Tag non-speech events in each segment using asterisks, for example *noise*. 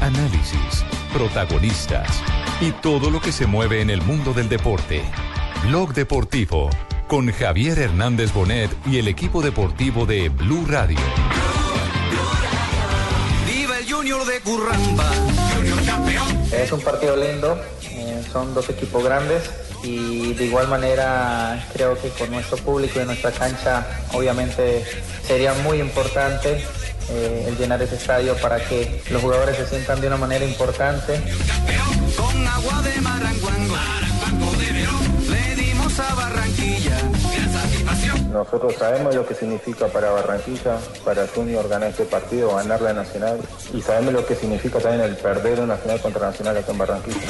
Análisis, protagonistas y todo lo que se mueve en el mundo del deporte. Blog Deportivo con Javier Hernández Bonet y el equipo deportivo de Blue Radio. Viva el Junior de Curramba, Junior campeón. Es un partido lindo, eh, son dos equipos grandes y de igual manera creo que con nuestro público y nuestra cancha obviamente sería muy importante eh, el llenar ese estadio para que los jugadores se sientan de una manera importante. Con agua de Maranguango, Maranguango de Verón, le dimos a Barranquilla. Gran satisfacción. Nosotros sabemos lo que significa para Barranquilla, para Junior ganar este partido, ganar la Nacional, y sabemos lo que significa también el perder una Nacional contra Nacional acá en Barranquilla.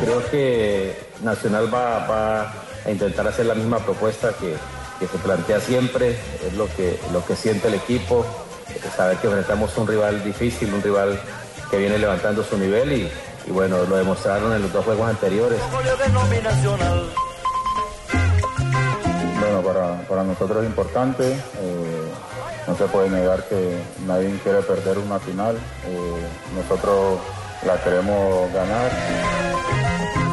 Creo que Nacional va, va a intentar hacer la misma propuesta que, que se plantea siempre, es lo que, lo que siente el equipo, saber que enfrentamos un rival difícil, un rival que viene levantando su nivel y, y bueno, lo demostraron en los dos juegos anteriores. Bueno, para, para nosotros es importante, eh, no se puede negar que nadie quiere perder una final, eh, nosotros la queremos ganar.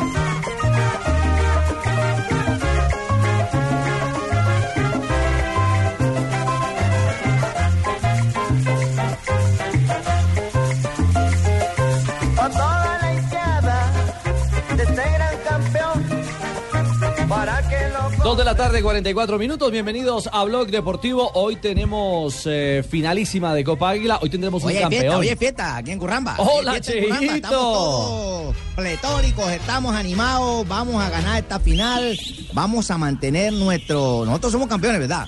Dos de la tarde, 44 minutos. Bienvenidos a Blog Deportivo. Hoy tenemos eh, finalísima de Copa Águila. Hoy tendremos Oye, un fiesta, campeón. hoy hay fiesta aquí en Curramba. Hola, fiesta Cheito. Estamos todos pletóricos, estamos animados, vamos a ganar esta final, vamos a mantener nuestro... Nosotros somos campeones, ¿verdad?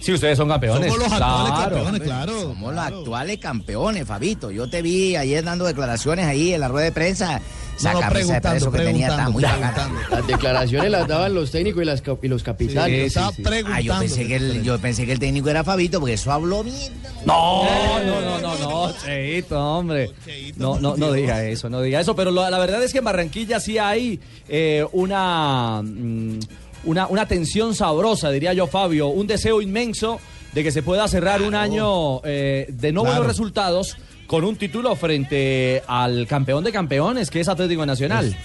Sí, ustedes son campeones. Somos los actuales Claro. campeones, claro. Somos los actuales campeones, Fabito. Yo te vi ayer dando declaraciones ahí en la rueda de prensa. Esa No, no, camisa de preso preguntando, que tenía está muy preguntando, bacana. Las declaraciones las daban los técnicos y, las, cap- y los capitanes. Estaba Ah, preguntando. yo pensé, que el, yo pensé que el técnico era Fabito, porque eso habló bien. No, no, no, no, no, Cheito, hombre. No, no, no diga eso, no diga eso. Pero lo- la verdad es que en Barranquilla sí hay eh, una, mm, una, una tensión sabrosa, diría yo, Fabio. Un deseo inmenso de que se pueda cerrar un año eh, de no Claro. buenos resultados con un título frente al campeón de campeones, que es Atlético Nacional.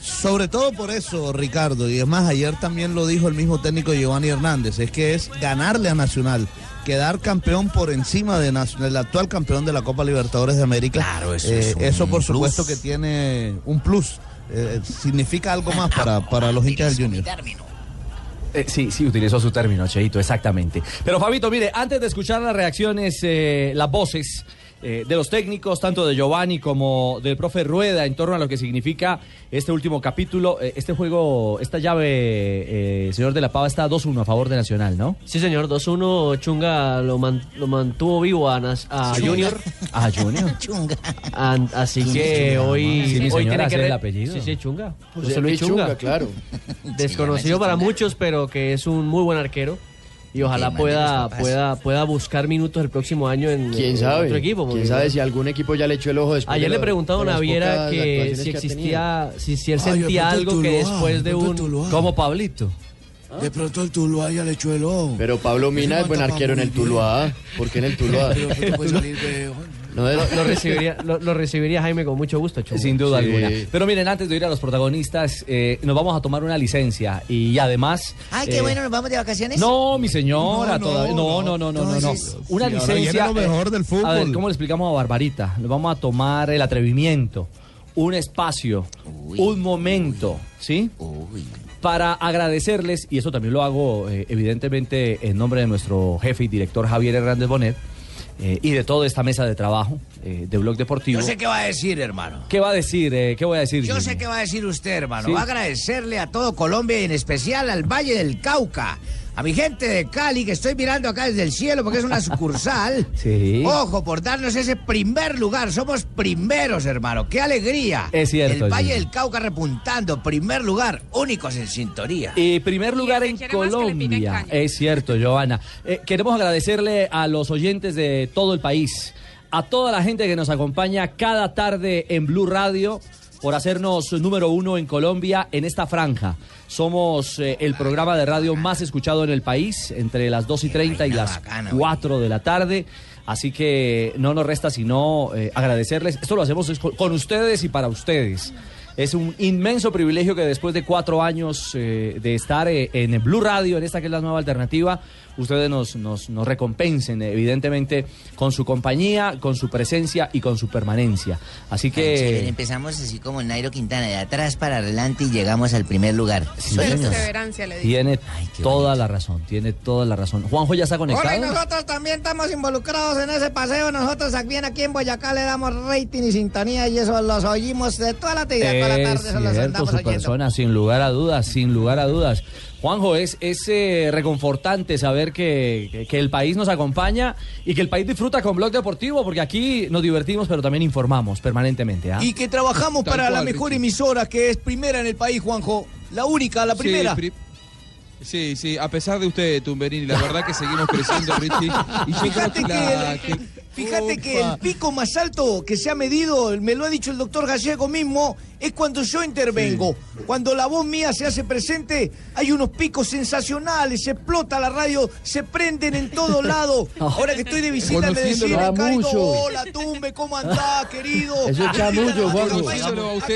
Sobre todo por eso, Ricardo, y es más, ayer también lo dijo el mismo técnico Giovanni Hernández, es que es ganarle a Nacional, quedar campeón por encima de actual campeón de la Copa Libertadores de América. Claro, eso Eh, es un eso por plus. supuesto que tiene un plus, eh, significa algo más para, para los hinchas del Junior. Eh, sí, sí, utilizó su término, Cheito, exactamente. Pero Fabito, mire, antes de escuchar las reacciones, eh, las voces eh, de los técnicos, tanto de Giovanni como del profe Rueda, en torno a lo que significa este último capítulo, eh, este juego, esta llave, eh, señor de la Pava, está 2-1 a favor de Nacional, ¿no? Sí, señor, 2-1. Chunga lo, man- lo mantuvo vivo a, Nas- a Junior. Junior. *laughs* Chunga. Así que hoy, Sí, hoy señora, tiene que el apellido. Sí, sí, Chunga. Pues José Luis Chunga. claro. Desconocido Sí, para Chunga. muchos, pero que es un muy buen arquero. Y ojalá pueda, pueda, pueda buscar minutos el próximo año en, ¿Quién en sabe? otro equipo. ¿Quién sabe si algún equipo ya le echó el ojo después? Ayer de le preguntaron a las Viera pocas que si que existía, si, si él Ay, de sentía algo que después de un... Tuluá. Como Pablito. De pronto el Tuluá ya le echó el ojo. Pero Pablo Mina es buen arquero en el. Tuluá. ¿Por qué en el Tuluá? Pero tú puedes salir de- No, Lo, lo recibiría, lo, lo recibiría Jaime con mucho gusto, Chunga. Sin duda Sí. alguna. Pero miren, antes de ir a los protagonistas, eh, nos vamos a tomar una licencia y además... Ay, qué eh, bueno, nos vamos de vacaciones. No, mi señora, No, no, todavía. No, no, no. no, no, no. Una licencia. viene lo mejor eh, del fútbol. A ver, ¿cómo le explicamos a Barbarita? Nos vamos a tomar el atrevimiento, un espacio, Uy, un momento, ¿sí? Uy. Para agradecerles, y eso también lo hago eh, evidentemente en nombre de nuestro jefe y director Javier Hernández Bonet, eh, y de toda esta mesa de trabajo eh, de Blog Deportivo. Yo sé qué va a decir, hermano. ¿Qué va a decir? eh, ¿Qué voy a decir? Yo Jimmy? sé qué va a decir usted, hermano. Sí. Va a agradecerle a todo Colombia y en especial al Valle del Cauca. A mi gente de Cali, que estoy mirando acá desde el cielo porque es una sucursal. *laughs* Sí. Ojo, por darnos ese primer lugar. Somos primeros, hermano. ¡Qué alegría! Es cierto, El Valle del Cauca repuntando. Primer lugar. Únicos en sintonía. Y primer lugar en Colombia. Es cierto, Giovanna. Eh, queremos agradecerle a los oyentes de todo el país, a toda la gente que nos acompaña cada tarde en Blue Radio por hacernos número uno en Colombia en esta franja. Somos eh, el programa de radio más escuchado en el país, entre las 2 y 30 y las 4 de la tarde. Así que no nos resta sino eh, agradecerles. Esto lo hacemos con- ustedes y para ustedes. Es un inmenso privilegio que después de cuatro años eh, de estar en Blue Radio, en esta que es la nueva alternativa, ustedes nos, nos, nos recompensen, evidentemente, con su compañía, con su presencia y con su permanencia. Así Chévere, que... empezamos así como Nairo Quintana, de atrás para adelante y llegamos al primer lugar. Sueltos. Perseverancia, le digo. Tiene toda la razón, tiene toda la razón. Juanjo ya está conectado. Hola, y nosotros también estamos involucrados en ese paseo. Nosotros aquí, aquí en Boyacá le damos rating y sintonía y eso los oímos de toda la tarde, toda la Es tarde, eso los cierto, andamos su oyendo. persona, sin lugar a dudas, sin lugar a dudas. Juanjo, es, es eh, reconfortante saber que, que- que el país nos acompaña y que el país disfruta con Blog Deportivo, porque aquí nos divertimos, pero también informamos permanentemente. ¿ah? Y que trabajamos Tal para la mejor emisora, que es primera en el país, Juanjo. La única, la Sí, primera. pri- Sí, sí, a pesar de usted, Tumberini, la verdad que seguimos creciendo, Richie. Y Fíjate que que, la- el, que- fíjate que el pico más alto que se ha medido, me lo ha dicho el doctor Gallego mismo, es cuando yo intervengo. Cuando la voz mía se hace presente, hay unos picos sensacionales, se explota la radio, se prenden en todo *laughs* lado. Ahora que estoy de visita me decían hola Tumbe, ¿cómo andás, querido? *laughs* Eso es chamullo, Juanjo.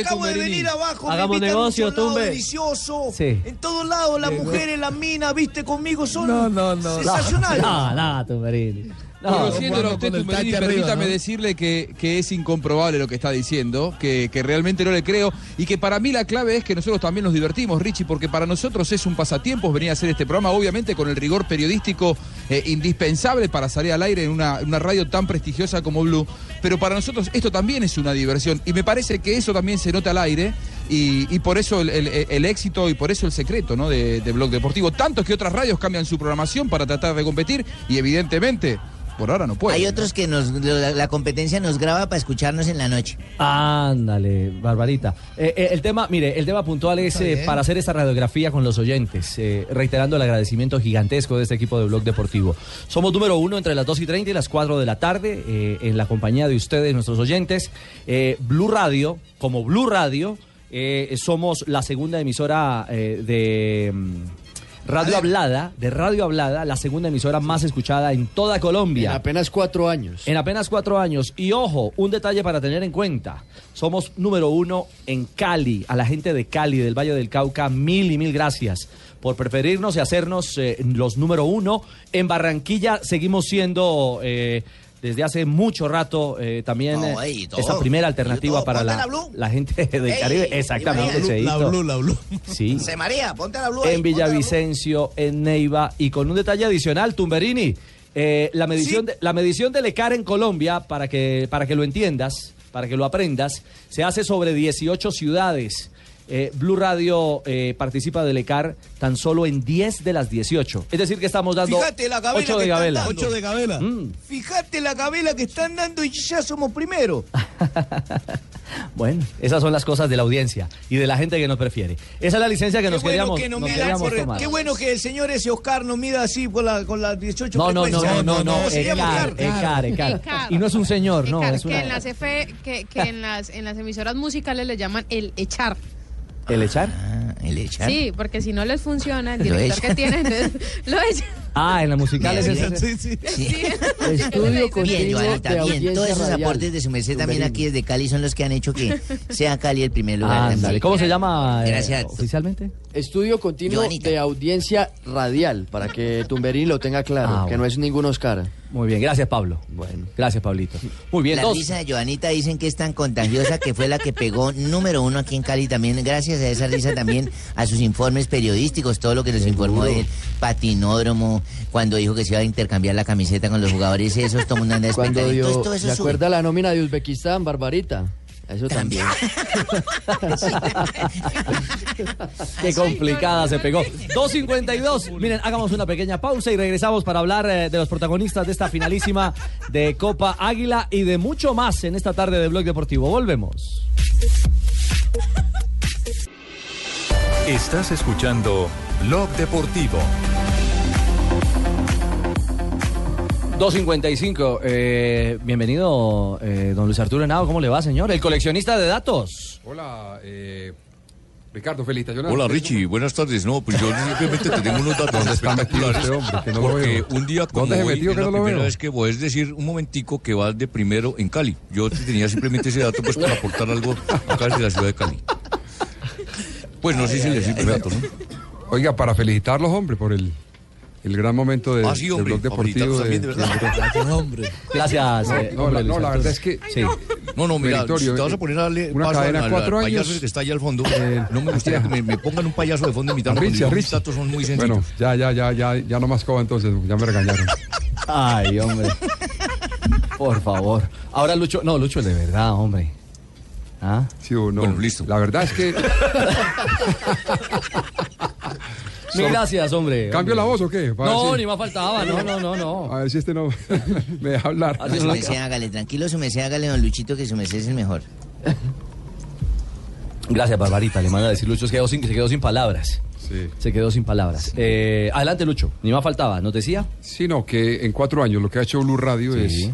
Acabo de venir abajo, me Hagamos un negocio, solado Tumbe. delicioso. Sí. En todos lados, las mujeres, las minas, viste, conmigo son No, no, no. sensacionales. No, no, Tumberini. No, Conociéndolo a usted, Tumberini, permítame ¿no? decirle que, que es incomprobable lo que está diciendo, que, que realmente no le creo, y que para mí la clave es que nosotros también nos divertimos, Richie, porque para nosotros es un pasatiempo venir a hacer este programa, obviamente con el rigor periodístico eh, indispensable para salir al aire en una, una radio tan prestigiosa como Blue, pero para nosotros esto también es una diversión, y me parece que eso también se nota al aire, y, y por eso el, el- el éxito y por eso el secreto ¿no? de, de Blog Deportivo. Tanto que otras radios cambian su programación para tratar de competir, y evidentemente... Por ahora no puede. Hay otros que nos, la, la competencia nos graba para escucharnos en la noche. Ándale, Barbarita. Eh, eh, el tema, mire, el tema puntual es eh, para hacer esta radiografía con los oyentes, eh, reiterando el agradecimiento gigantesco de este equipo de Blog Deportivo. Somos número uno entre las 2 y 30 y las 4 de la tarde, eh, en la compañía de ustedes, nuestros oyentes. Eh, Blue Radio, como Blue Radio, eh, somos la segunda emisora eh, de... Radio Hablada, de Radio Hablada, la segunda emisora más escuchada en toda Colombia. En apenas cuatro años. En apenas cuatro años. Y ojo, un detalle para tener en cuenta. Somos número uno en Cali. A la gente de Cali, del Valle del Cauca, mil y mil gracias por preferirnos y hacernos eh, los número uno. En Barranquilla seguimos siendo... eh, desde hace mucho rato eh, también No, eh, esa primera alternativa todo. para la, la gente del Caribe. Exactamente. La Blue, la Blue. Sí. Se María, ponte la blue En blue. Villavicencio, en Neiva y con un detalle adicional, Tumberini, eh, la medición de, la medición del ECAR en Colombia para que para que lo entiendas, para que lo aprendas, se hace sobre 18 ciudades. Eh, Blue Radio eh, participa del ECAR tan solo en 10 de las 18. Es decir, que estamos dando Fíjate la gabela 8 que de Gabela. dando. Ocho de Gabela. Mm, Fíjate la gabela que están dando y ya somos primero. *laughs* bueno, esas son las cosas de la audiencia y de la gente que nos prefiere. Esa es la licencia que Qué nos bueno queríamos, que nos nos mida queríamos por- tomar. qué bueno que el señor ese Oscar nos mida así la, con las 18 No, no, no, no, no, no, ¿Cómo se llama, ECAR, ECAR, ECAR. Y no es un señor, no, es que una... en las F, que, que en las en las emisoras musicales le llaman el echar. ¿El echar? Ah, el echar. Sí, porque si no les funciona, el director que tienen *laughs* lo echan. Ah, en la musical es Bien, ese. Sí, sí. Sí. *laughs* Estudio Bien, continuo Joanita, bien. Todos esos radial. aportes de su merced también aquí desde Cali son los que han hecho que sea Cali el primer lugar. Ándale, también. ¿Cómo se llama eh, Gracias. oficialmente? Estudio continuo Joanita. de audiencia radial, para que Tumberini lo tenga claro, Ah, que no es ningún Oscar. Muy bien, gracias Pablo. Bueno. Gracias Pablito. Muy bien, La dos. risa de Joanita dicen que es tan contagiosa que fue la que pegó número uno aquí en Cali también. Gracias a esa risa también a sus informes periodísticos, todo lo que nos informó del patinódromo, cuando dijo que se iba a intercambiar la camiseta con los jugadores, esos todo mundo anda Cuando dio, todo eso ¿se sube. acuerda la nómina de Uzbekistán, Barbarita? Eso también. *laughs* Qué complicada se pegó. 2.52. Miren, hagamos una pequeña pausa y regresamos para hablar eh, de los protagonistas de esta finalísima de Copa Águila y de mucho más en esta tarde de Blog Deportivo. Volvemos. Estás escuchando Blog Deportivo. 2.55. Eh, bienvenido, eh, don Luis Arturo Henao. ¿Cómo le va, señor? El coleccionista de datos. Hola, eh, Ricardo, felicitaciones. Hola Richie, buenas tardes. No, pues yo *laughs* simplemente te tengo unos datos ¿Dónde está metido espectaculares. este hombre? Que no lo porque veo. un día como ¿Dónde se hoy metió es que la no lo primera veo? vez que voy a decir un momentico que vas de primero en Cali. Yo te tenía simplemente ese dato pues para aportar algo acá desde la ciudad de Cali. Pues no sé si le sirve el dato, ¿no? Oiga, para felicitarlos, hombre, por el, el gran momento de, Ah, sí, del blog deportivo. también, de verdad. *laughs* hombre. Gracias. No, eh, no, hombre, la, no, verdad es que. Sí. No, no, mira, si te vas a poner a darle una paso cadena al, al cuatro payaso años. que está allá al fondo, Eh, no me gustaría que me, me pongan un payaso de fondo imitando Richie, porque Richie. mis datos son muy sencillos. Bueno, ya, ya, ya, ya, ya no más coba entonces, ya me regañaron. Ay, hombre. Por favor. Ahora Lucho, no, Lucho, de verdad, hombre. ¿Ah? Sí o no. Bueno, listo. La verdad es que. *laughs* Mil gracias, hombre. ¿Cambio la voz o qué? Para No, si- ni más faltaba. No, no, no, no. A ver si este no *laughs* me deja hablar. Su merced, hágale, tranquilo, su merced, hágale, don Luchito, que su merced es el mejor. Gracias, Barbarita. Le manda a decir Lucho, se quedó sin, se quedó sin palabras. Sí. Se quedó sin palabras. Eh, adelante, Lucho. Ni más faltaba. ¿Nos decía? Sino que en cuatro años lo que ha hecho Blue Radio Sí. es,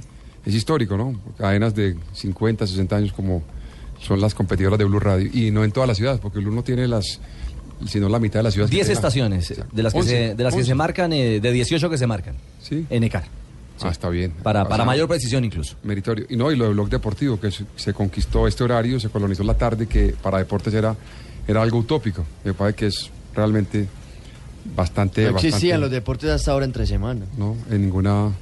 es histórico, ¿no? Cadenas de 50, 60 años como son las competidoras de Blue Radio. Y no en todas las ciudades, porque Blue no tiene las, sino la mitad de las ciudades. que 10 tiene. estaciones de las que, se, de las que se marcan, eh, de 18 que se marcan. Sí. En ECAR. Ah, está bien. Para, O para sea, mayor precisión incluso. Meritorio. Y no, y lo del blog deportivo, que se, se conquistó este horario, se colonizó la tarde, que para deportes era, era algo utópico. Me parece que es realmente bastante... No existían bastante- los deportes hasta ahora entre semana. No, en ninguna,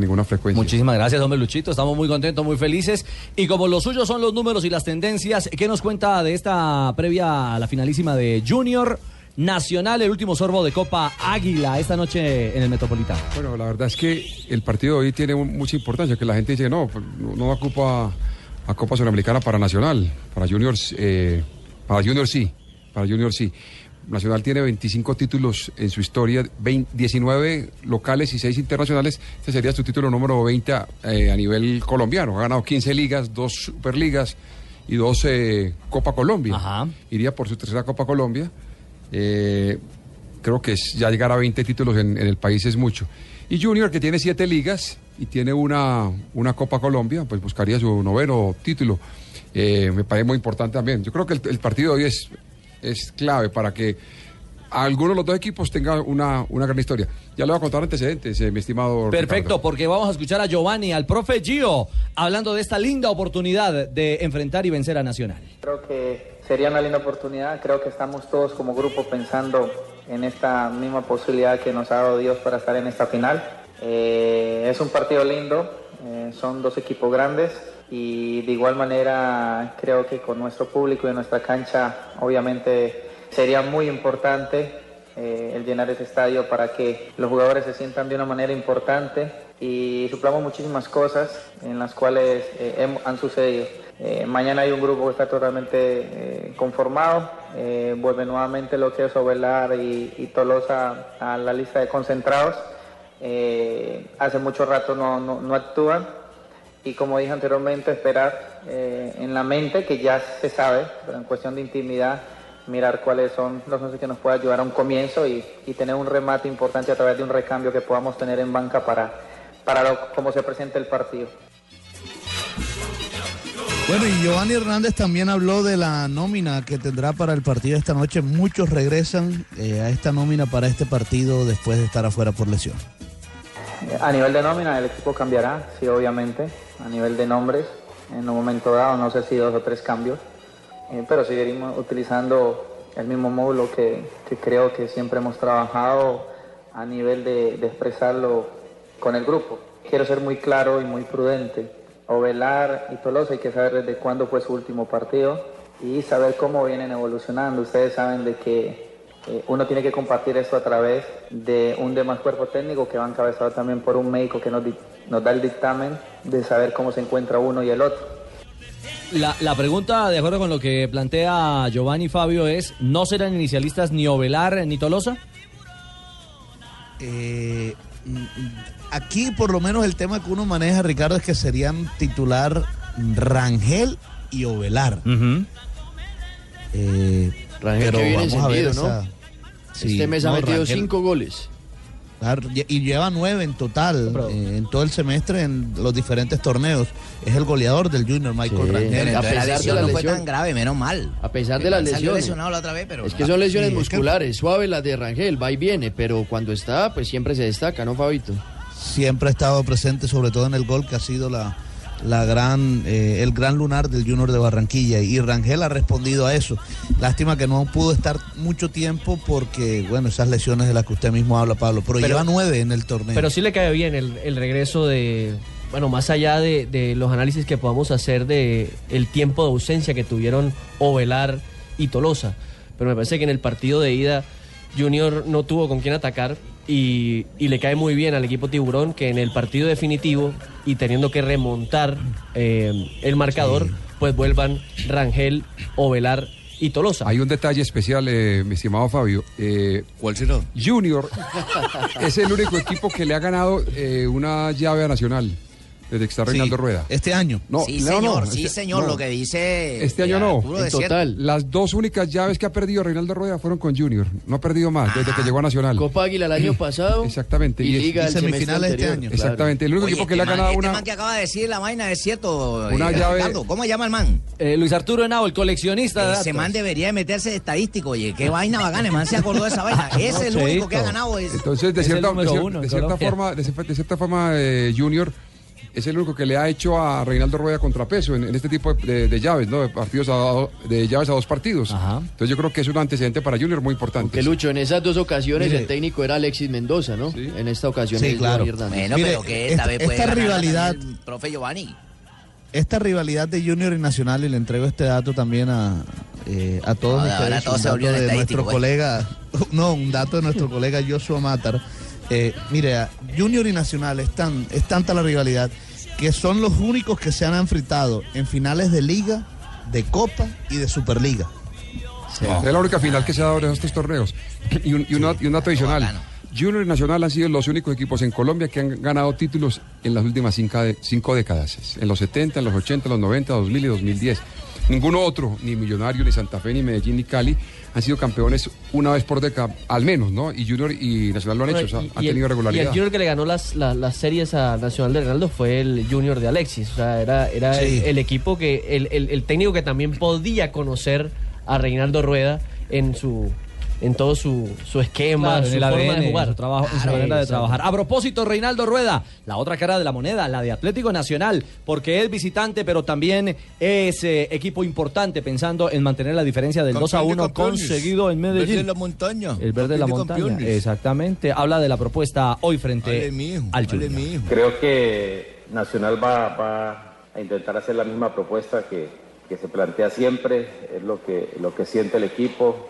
en ninguna frecuencia. Muchísimas gracias, hombre Luchito. Estamos muy contentos, muy felices. Y como los suyos son los números y las tendencias, ¿qué nos cuenta de esta previa a la finalísima de Junior Nacional, el último sorbo de Copa Águila esta noche en el Metropolitano? Bueno, la verdad es que el partido de hoy tiene mucha importancia, que la gente dice, no, pues, no, ocupa a Copa Sudamericana para Nacional, para Juniors, eh, para Junior sí, para Junior sí. Nacional tiene 25 títulos en su historia, 20 19 locales y 6 internacionales. Este sería su título número 20 eh, a nivel colombiano. Ha ganado 15 ligas, 2 superligas y 2 eh, Copa Colombia. Iría por su tercera Copa Colombia. Eh, creo que es- ya llegar a 20 títulos en, en el país es mucho. Y Junior, que tiene 7 ligas y tiene una, una Copa Colombia, pues buscaría su noveno título. Eh, me parece muy importante también. Yo creo que el, el partido de hoy es, es clave para que alguno de los dos equipos tenga una, una gran historia. Ya le voy a contar antecedentes, eh, mi estimado. Perfecto, porque vamos a escuchar a Giovanni, al profe Gio, hablando de esta linda oportunidad de enfrentar y vencer a Nacional. Creo que sería una linda oportunidad. Creo que estamos todos como grupo pensando en esta misma posibilidad que nos ha dado Dios para estar en esta final. Eh, es un partido lindo, eh, son dos equipos grandes y de igual manera creo que con nuestro público y nuestra cancha obviamente sería muy importante eh, el llenar ese estadio para que los jugadores se sientan de una manera importante y suplamos muchísimas cosas en las cuales eh, han sucedido. Eh, mañana hay un grupo que está totalmente conformado, vuelve nuevamente lo que es Ovelar y, Tolosa a la lista de concentrados. Hace mucho rato no, no, no actúan y como dije anteriormente, esperar eh, en la mente, que ya se sabe, pero en cuestión de intimidad, mirar cuáles son los once que nos puede ayudar a un comienzo y, y tener un remate importante a través de un recambio que podamos tener en banca para, para lo, cómo se presente el partido. Bueno, y Giovanni Hernández también habló de la nómina que tendrá para el partido esta noche. Muchos regresan eh, a esta nómina para este partido después de estar afuera por lesión. A nivel de nómina, el equipo cambiará, sí, obviamente. A nivel de nombres, en un momento dado, no sé si dos o tres cambios. Eh, pero seguiremos utilizando el mismo módulo que, creo que siempre hemos trabajado a nivel de, de expresarlo con el grupo. Quiero ser muy claro y muy prudente. Ovelar y Tolosa hay que saber desde cuándo fue su último partido y saber cómo vienen evolucionando. Ustedes saben de que eh, uno tiene que compartir esto a través de un demás cuerpo técnico que va encabezado también por un médico que nos, da el dictamen de saber cómo se encuentra uno y el otro. La, la pregunta, de acuerdo con lo que plantea Giovanni Fabio, es: ¿no serán inicialistas ni Ovelar ni Tolosa? Eh, mm, aquí por lo menos el tema que uno maneja, Ricardo, es que serían titular Rangel y Ovelar. Eh, Rangel pero que viene vamos a ver encendido, ¿no? esa- Sí, este mes ha metido Rangel- cinco goles. Y lleva nueve en total, eh, en todo el semestre en los diferentes torneos. Es el goleador del Junior, Michael Sí, Rangel. a pesar de la no fue lesión. tan grave, menos mal. A pesar de las Salió lesiones. lesionado la otra vez, pero Es que son lesiones Sí, es que- musculares, suaves las de Rangel, va y viene, pero cuando está, pues siempre se destaca, ¿no, Fabito? Siempre ha estado presente, sobre todo en el gol que ha sido la, la gran, eh, el gran lunar del Junior de Barranquilla. Y Rangel ha respondido a eso. Lástima que no pudo estar mucho tiempo porque, bueno, esas lesiones de las que usted mismo habla, Pablo. Pero, Pero- lleva nueve en el torneo. Pero sí le cae bien el, el regreso de, bueno, más allá de, de los análisis que podamos hacer de el tiempo de ausencia que tuvieron Ovelar y Tolosa. Pero me parece que en el partido de ida Junior no tuvo con quién atacar y, y le cae muy bien al equipo tiburón que en el partido definitivo y teniendo que remontar eh, el marcador, pues vuelvan Rangel, Ovelar y Tolosa. Hay un detalle especial, eh, mi estimado Fabio. Eh, ¿Cuál será? Junior *laughs* es el único equipo que le ha ganado eh, una llave a Nacional desde que está Reinaldo Rueda. Este año. No, sí, no, señor, no, sí, este- señor, no. lo que dice. Este año eh, no. puro desierto. Las dos únicas llaves que ha perdido Reinaldo Rueda fueron con Junior. No ha perdido más desde que llegó a Nacional. Copa Águila el año *clears throat* pasado. Exactamente. Y Liga el semestre semifinales este año. claro. Exactamente. El único Oye, equipo que este le ha man- ganado este una. man que acaba de decir la vaina es cierto. Una eh, llave- Ricardo, ¿Cómo se llama el man? Eh, Luis Arturo Henao, el coleccionista de Ese datos. man debería de meterse de estadístico. Oye, qué vaina bacana. El man se acordó de esa vaina. *laughs* Ese es el único que ha ganado. Es... Entonces, de cierta, de número cier- uno de en cierta Colombia. forma, de, de cierta forma, eh, Junior es el único que le ha hecho a Reinaldo Rueda contrapeso en, en este tipo de, de llaves, ¿no? De partidos a, do- de llaves a dos partidos. Entonces yo creo que es un antecedente para Junior muy importante. Que Lucho, en esas dos ocasiones Mire. el técnico era Alexis Mendoza, ¿no? En esta ocasión Sí, es claro. Bueno, Mire, pero que esta- esta vez puede esta rivalidad- el profe Giovanni. Esta rivalidad de Junior y Nacional, y le entrego este dato también a, eh, a todos Ahora- ustedes, un se dato de nuestro güey. colega, *laughs* no, un dato de nuestro colega Joshua Matar. Eh, mire, Junior y Nacional es, tan, es tanta la rivalidad que son los únicos que se han enfrentado en finales de Liga, de Copa y de Superliga. Es la única final que se ha dado en estos torneos. *laughs* Y un, y una- y un dato adicional. Junior y Nacional han sido los únicos equipos en Colombia que han ganado títulos en las últimas cinco, de- cinco décadas. En los 70, en los 80, en los 90, 2000 y 2010. Ninguno otro, ni Millonario, ni Santa Fe, ni Medellín, ni Cali, han sido campeones una vez por década, al menos, ¿no? Y Junior y Nacional lo han hecho, o sea, Y- han y el- tenido Y regularidad. el Junior que le ganó las, las, las series a Nacional de Reinaldo fue el Junior de Alexis. O sea, era, era Sí. el, el equipo que, el, el- el técnico que también podía conocer a Reinaldo Rueda en su en todo su, su esquema, Claro, en su el forma ADN, de jugar. su trabajo, en su Claro, manera de exacto. trabajar. A propósito, Reinaldo Rueda, la otra cara de la moneda, la de Atlético Nacional, porque es visitante, pero también es eh, equipo importante pensando en mantener la diferencia del 2 a 1 conseguido en Medellín. Verde de la montaña. El verde de la Campeón montaña, campeones. exactamente. Habla de la propuesta hoy frente mijo, al Junior. mijo. Creo que Nacional va, va a intentar hacer la misma propuesta que, que se plantea siempre, es lo que, lo que siente el equipo,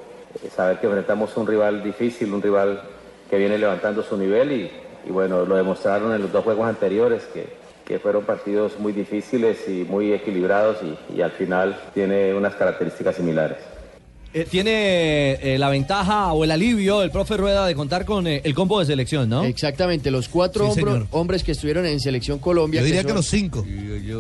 saber que enfrentamos un rival difícil, un rival que viene levantando su nivel y, bueno, lo demostraron en los dos juegos anteriores que, que fueron partidos muy difíciles y muy equilibrados y al final tiene unas características similares. Eh, tiene eh, la ventaja o el alivio el profe Rueda de contar con eh, el combo de selección, ¿no? Exactamente, los cuatro Sí, hombro- hombres que estuvieron en selección Colombia. Yo diría que son los cinco.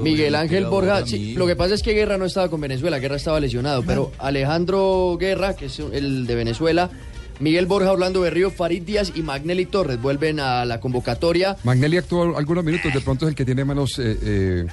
Miguel Ángel Borja, sí, lo que pasa es que Guerra no estaba con Venezuela, Guerra estaba lesionado, pero Alejandro Guerra, que es el de Venezuela, Miguel Borja, Orlando Berrío, Farid Díaz y Magnelli Torres vuelven a la convocatoria. Magnelli actuó algunos minutos, de pronto es el que tiene menos... eh, eh,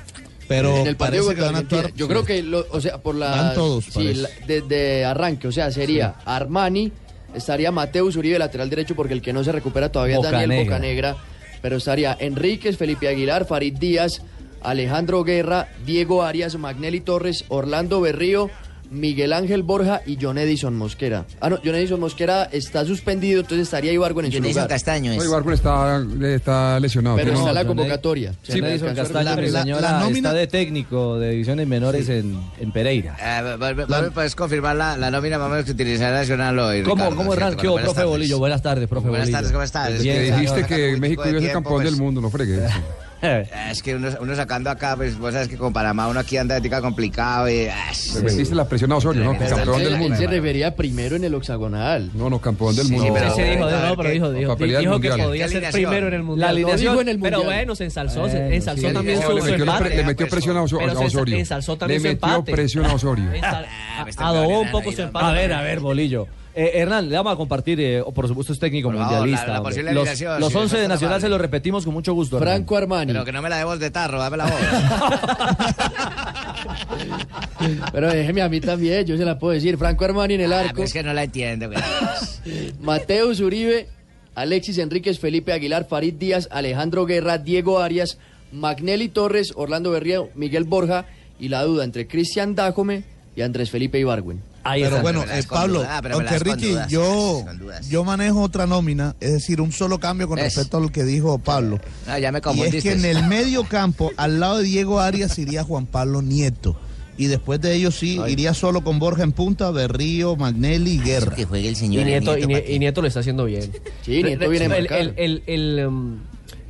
Pero en el partido parece que contra van a actuar. Argentina. Yo creo que, lo- o sea, por la. Van todos, sí, parece. la- desde arranque, o sea, sería Armani, estaría Mateus Uribe, lateral derecho, porque el que no se recupera todavía es Daniel Bocanegra. Bocanegra. Pero estaría Enríquez, Felipe Aguilar, Farid Díaz, Alejandro Guerra, Diego Arias, Magnelli Torres, Orlando Berrío, Miguel Ángel Borja y John Edison Mosquera. Ah, no, John Edison Mosquera está suspendido, entonces estaría Ibargüen en su lugar. No, Ibargüen está, está lesionado. Pero tiene- está la convocatoria. Sí, Edison Castaño, mi recuperar. señora, está de técnico de divisiones menores en, en Pereira. Eh, vol- ¿Puedes confirmar la, la nómina más o menos que utilizará Nacional hoy? ¿Cómo, Ricardo, cómo ¿cierto? ¿Qué Bueno, buenas profe tardes. Bolillo? Buenas tardes, profe Buenas Bolillo. tardes, ¿cómo estás? Bien, dijiste que México iba a ser campeón del pues. mundo, no fregues. *laughs* Es que uno, uno sacando acá, pues vos sabes que con Panamá uno aquí anda de tica complicado y... ah, Le metiste la presión a Osorio, ¿no? Que campeón del Él mundo. se refería primero en el hexagonal. No, no, campeón del Sí, mundo. pero- Sí, sí, dijo, no, pero dijo- dijo- dijo que podía ¿Qué ser primero en el mundial. La No alineación- dijo en el Pero mundial. bueno, se ensalzó, Bueno, se ensalzó sí, también su, le, metió, empate. le metió presión a, Oso- Pero a se Osorio. ensalzó Le también su metió empate. presión a Osorio. Ah, pues, Adobó un poco su empate. A ver, a ver, Bolillo. Eh, Hernán, le vamos a compartir, eh, o por supuesto es técnico Por favor, mundialista. la- la los los si 11 de Nacional se lo repetimos con mucho gusto. Hernán. Franco Armani. Pero que no me la demos de tarro, dame la voz. *laughs* Pero déjeme a mí también, yo se la puedo decir. Franco Armani en el Ah, arco. pero es que no la entiendo. güey. *laughs* Mateus Uribe, Alexis Enríquez, Felipe Aguilar, Farid Díaz, Alejandro Guerra, Diego Arias, Magnelli Torres, Orlando Berrío, Miguel Borja y la duda entre Cristian Dájome y Andrés Felipe Ibargüen. Pero bueno, eh, Pablo, duda, pero aunque dudas, yo, yo manejo otra nómina, es decir, un solo cambio con Es. respecto a lo que dijo Pablo. No, ya me Y es que en el medio campo, al lado de Diego Arias, iría Juan Pablo Nieto. Y después de ellos sí, iría solo con Borja en punta, Berrío, Magnelli y Guerra. Que juegue el Y señor. Nieto, el y, Nieto, Nie- y Nieto lo está haciendo bien. Sí, Nieto viene el, marcado. el, el, el, um,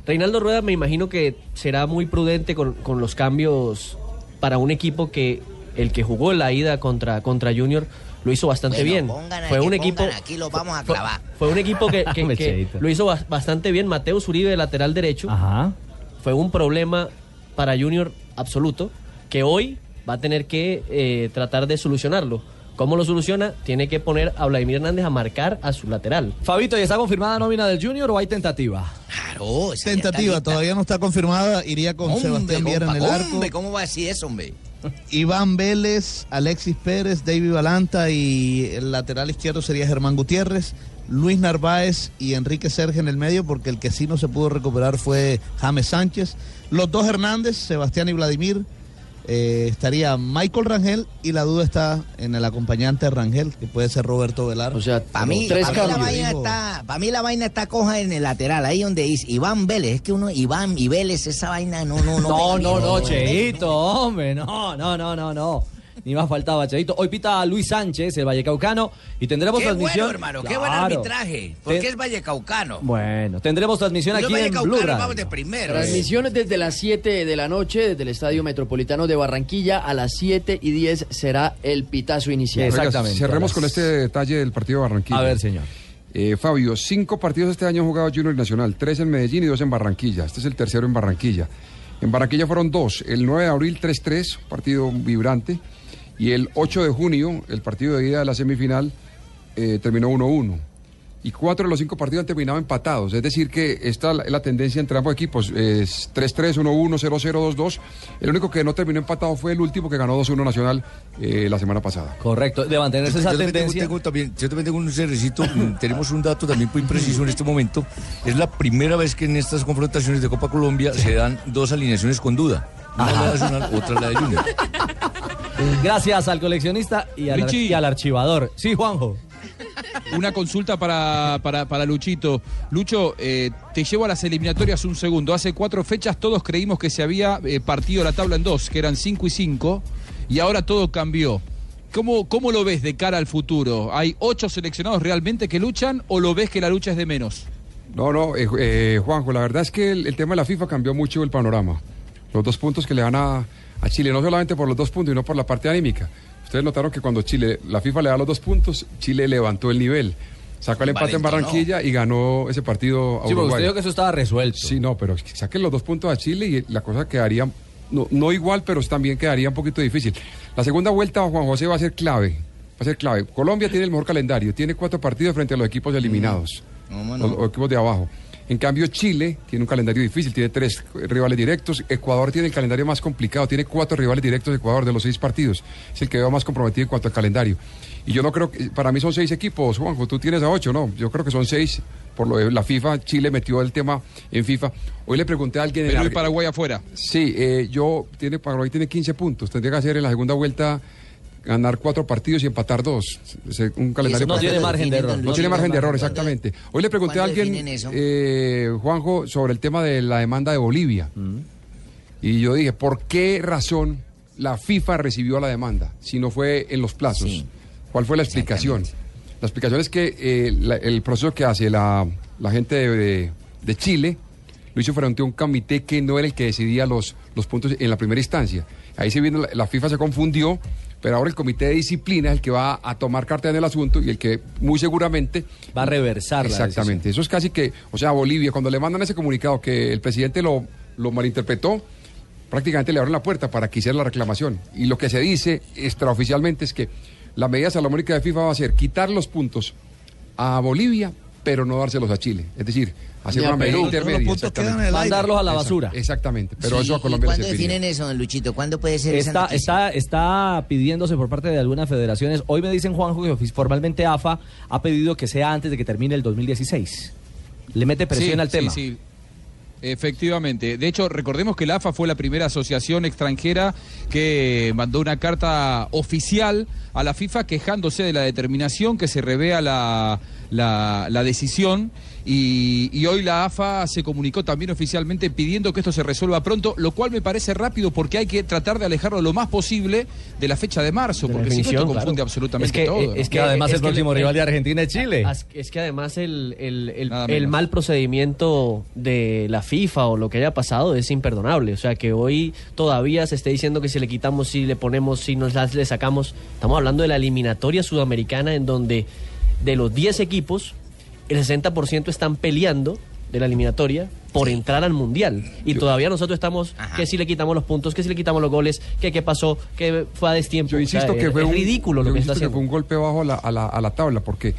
Reinaldo Rueda me imagino que será muy prudente con, con los cambios para un equipo que el que jugó la ida contra, contra Junior lo hizo bastante Bueno, bien. Fue aquí, un equipo aquí, lo vamos a fue, clavar. fue un equipo que, *laughs* lo hizo bas- bastante bien. Mateus Uribe, lateral derecho, Ajá. fue un problema para Junior absoluto que hoy va a tener que eh, tratar de solucionarlo. ¿Cómo lo soluciona? Tiene que poner a Vladimir Hernández a marcar a su lateral. Fabito, ¿y está confirmada nómina del Junior o hay tentativa? Claro, esa Tentativa, todavía no está confirmada, iría con. Hombre, Sebastián Viera en el arco. hombre, ¿cómo va a decir eso, hombre? Iván Vélez, Alexis Pérez, David Balanta y el lateral izquierdo sería Germán Gutiérrez, Luis Narváez y Enrique Serge en el medio, porque el que sí no se pudo recuperar fue James Sánchez. Los dos Hernández, Sebastián y Vladimir. Eh, estaría Michael Rangel y la duda está en el acompañante de Rangel, que puede ser Roberto Velar. O sea, Para mí, tres pa' mí la cambios. vaina está, para mí la vaina está coja en el lateral, ahí donde dice Iván Vélez, es que uno Iván y Vélez esa vaina no no no. *laughs* No, no, no, pega Cheito, hombre, no, no, no, no, no. Ni más faltaba, Cheito. Hoy pita Luis Sánchez, el Vallecaucano, y tendremos Qué transmisión. bueno, hermano, qué buen arbitraje, porque Te- es Vallecaucano. Bueno, tendremos transmisión aquí en Blue Radio. vamos de primero. eh. Transmisiones desde las 7 de la noche, desde el Estadio Metropolitano de Barranquilla. A las 7 y 10 será el pitazo inicial. Oiga, Exactamente, cerremos a las- con este detalle del partido de Barranquilla. A ver, señor. Eh, Fabio, cinco partidos este año han jugado Junior y Nacional, tres en Medellín y dos en Barranquilla. Este es el tercero en Barranquilla. En Barranquilla fueron dos, el 9 de abril 3-3, partido vibrante, y el 8 de junio, el partido de ida de la semifinal, eh, terminó 1-1. Y cuatro de los cinco partidos han terminado empatados, es decir que esta es la tendencia entre ambos equipos, es 3-3, 1-1, 0-0, 2-2. El único que no terminó empatado fue el último que ganó 2-1 Nacional eh, la semana pasada. Correcto, de mantenerse esa yo también tengo- tendencia. tengo también- yo también tengo un cerrecito, mm, *laughs* tenemos un dato también muy preciso en este momento. Es la primera vez que en estas confrontaciones de Copa Colombia se dan dos alineaciones con duda. Una de Nacional, otra la de Junior. *laughs* Gracias al coleccionista y al, Richie. y al archivador. Sí, Juanjo. Una consulta para, para, para Luchito. Lucho, eh, te llevo a las eliminatorias un segundo. Hace cuatro fechas todos creímos que se había eh, partido la tabla en dos, que eran cinco y cinco, y ahora todo cambió. ¿Cómo, ¿Cómo lo ves de cara al futuro? ¿Hay ocho seleccionados realmente que luchan o lo ves que la lucha es de menos? No, no, eh, eh, Juanjo, la verdad es que el, el tema de la FIFA cambió mucho el panorama. Los dos puntos que le dan a, a Chile, no solamente por los dos puntos, sino por la parte anímica. Ustedes notaron que cuando Chile, la FIFA le da los dos puntos, Chile levantó el nivel. Sacó el empate en. Barranquilla y ganó ese partido a Sí, porque Uruguay. usted dijo que eso estaba resuelto. Sí, no, pero saquen los dos puntos a Chile y la cosa quedaría, no, no igual, pero también quedaría un poquito difícil. La segunda vuelta, Juan José, va a ser clave. Va a ser clave. Colombia tiene el mejor calendario, tiene cuatro partidos frente a los equipos eliminados, ¿Cómo los, no? los equipos de abajo. En cambio, Chile tiene un calendario difícil, tiene tres rivales directos. Ecuador tiene el calendario más complicado, tiene cuatro rivales directos de Ecuador de los seis partidos. Es el que veo más comprometido en cuanto al calendario. Y yo no creo que, para mí son seis equipos, Juanjo, tú tienes a ocho, ¿no? Yo creo que son seis, por lo de la FIFA, Chile metió el tema en FIFA. Hoy le pregunté a alguien... en Perú y Paraguay afuera. Sí, eh, yo, tiene, Paraguay tiene 15 puntos, tendría que hacer en la segunda vuelta ganar cuatro partidos y empatar dos. Un calendario no tiene margen de error. No tiene margen de error, exactamente. Hoy le pregunté a ¿Cuándo alguien, eh, Juanjo, sobre el tema de la demanda de Bolivia. Y yo dije, ¿por qué razón la FIFA recibió la demanda si no fue en los plazos? ¿Cuál fue la explicación? La explicación es que eh, la- el proceso que hace la, la gente de, de- de Chile lo hizo frente a un comité que no era el que decidía los, los puntos en la primera instancia. Ahí se vino, la, la FIFA se confundió, pero ahora el comité de disciplina es el que va a tomar carta en el asunto y el que muy seguramente Va a reversar la Exactamente. Eso es casi que, o sea, Bolivia, cuando le mandan ese comunicado que el presidente lo, lo malinterpretó, prácticamente le abren la puerta para que hiciera la reclamación. Y lo que se dice extraoficialmente es que la medida salomónica de FIFA va a ser quitar los puntos a Bolivia, pero no dárselos a Chile. Es decir, hacer una medida intermedia. Mandarlos a la basura. Exactamente. Pero Sí, eso a ¿y Colombia ¿Cuándo definen eso, don Luchito? ¿Cuándo puede ser Está, está, está pidiéndose por parte de algunas federaciones. Hoy me dicen, Juanjo, que formalmente AFA ha pedido que sea antes de que termine el 2016. Le mete presión Sí, al tema. Sí, sí. Efectivamente. De hecho, recordemos que la AFA fue la primera asociación extranjera que mandó una carta oficial a la FIFA quejándose de la determinación que se revea la, la, la decisión. Y, y hoy la AFA se comunicó también oficialmente pidiendo que esto se resuelva pronto, lo cual me parece rápido porque hay que tratar de alejarlo lo más posible de la fecha de marzo, De porque si no esto confunde claro. absolutamente Es que, todo. ¿no? es que además es el que próximo rival de Argentina es Chile. Es que además el, el- el- mal procedimiento de la FIFA o lo que haya pasado es imperdonable. O sea, que hoy todavía se esté diciendo que si le quitamos, si le ponemos, si nos las- le sacamos. Estamos hablando de la eliminatoria sudamericana en donde de los 10 equipos, el 60% están peleando de la eliminatoria por entrar al mundial. Y todavía nosotros estamos que si le quitamos los puntos, que si le quitamos los goles, que qué pasó, que fue a destiempo. Yo O sea, insisto que fue es un, ridículo lo que está haciendo. fue un golpe bajo a la, a la- a la tabla, porque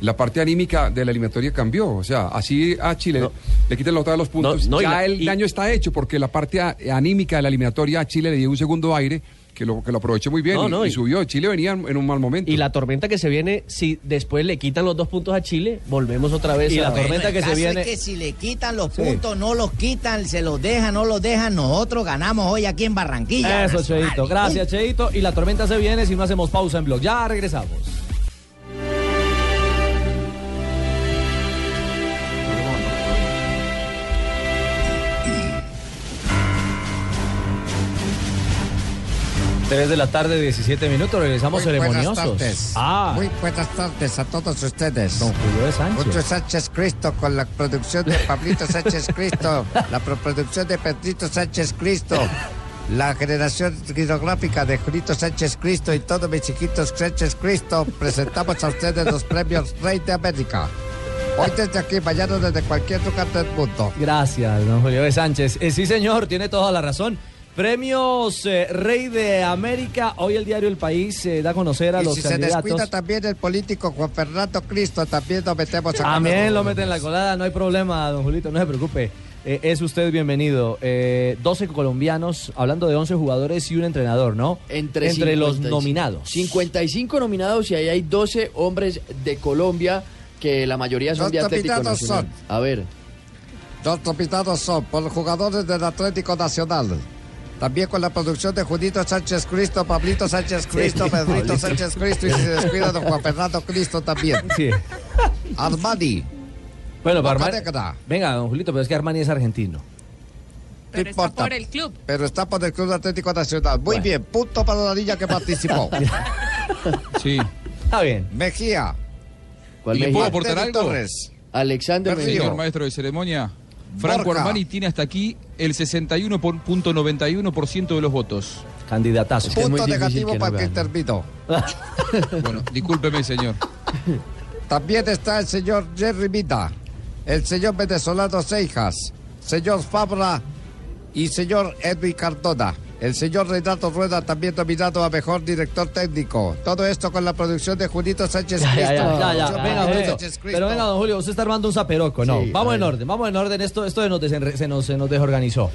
la parte anímica de la eliminatoria cambió. O sea, así a Chile le quitan la otra de los puntos. No, no, y ya la- el y- daño está hecho, porque la parte anímica de la eliminatoria a Chile le dio un segundo aire que lo, que lo aprovechó muy bien No, y, no, y y- subió. Chile venía en, un mal momento. Y la tormenta que se viene, si después le quitan los dos puntos a Chile, volvemos otra vez Y a la tormenta que se caso viene- Es que si le quitan los Sí. puntos, no los quitan, se los dejan, no los dejan, nosotros ganamos hoy aquí en Barranquilla. Eso, Nacional. Cheito. Gracias, Cheito. Y la tormenta se viene si no hacemos pausa en blog. Ya regresamos. Tres de la tarde, 17 minutos. Regresamos Muy buenas ceremoniosos. tardes. Ah, Muy buenas tardes a todos ustedes. don Julio de Sánchez. Julio Sánchez Cristo con la producción de Pablito Sánchez Cristo, la producción de Pedrito Sánchez Cristo, la generación hidrográfica de Julito Sánchez Cristo y todos mis chiquitos Sánchez Cristo, presentamos a ustedes los premios Rey de América. Hoy desde aquí, mañana desde cualquier lugar del mundo. Gracias, don Julio de Sánchez. Eh, sí, señor, tiene toda la razón. Premios eh, Rey de América. Hoy el diario El País eh, da a conocer a Y los si se candidatos. descuida también el político Juan Fernando Cristo, también lo metemos a También lo meten en la colada, no hay problema, don Julito, no se preocupe. Eh, es usted bienvenido. Eh, 12 colombianos, hablando de 11 jugadores y un entrenador, ¿no? Entre, los 55. nominados. 55 nominados y ahí hay 12 hombres de Colombia que la mayoría son Los de Atlético Nacional. A ver. Los nominados son por los jugadores del Atlético Nacional. También con la producción de Judito Sánchez Cristo, Pablito Sánchez Cristo, Sí, Pedrito. Sánchez Cristo y si se descuida don Juan Fernando Cristo también. *laughs* Sí. Armani. Bueno, para Armani-. Venga, don Julito, pero es que Armani es argentino. No importa. el club. Pero está por el Club Atlético Nacional. Muy bien, punto para la niña que participó. *laughs* Sí. Está bien. Mejía. ¿Cuál ¿Y le Mejía? puedo aportar algo? Torres. Alexander. Señor maestro de ceremonia, Franco Borja. Armani tiene hasta aquí el 61.91% de los votos. Candidatazo. Es que es Punto difícil negativo que no para el que. *laughs* Bueno, discúlpeme, señor. También está el señor Jerry Vida, el señor venezolano Seijas, señor Fabra y señor Edwin Cardona. El señor Renato Rueda también nominado a mejor director técnico. Todo esto con la producción de Julito Sánchez Ya, Cristo. ya, ya, ya, ya. Producción Venga, de Julito. Sánchez Cristo. Pero venga, don Julio, usted está armando un zaperoco, ¿no? Sí, vamos en orden, vamos en orden. Esto, esto se, nos desenre- se, nos, se nos desorganizó.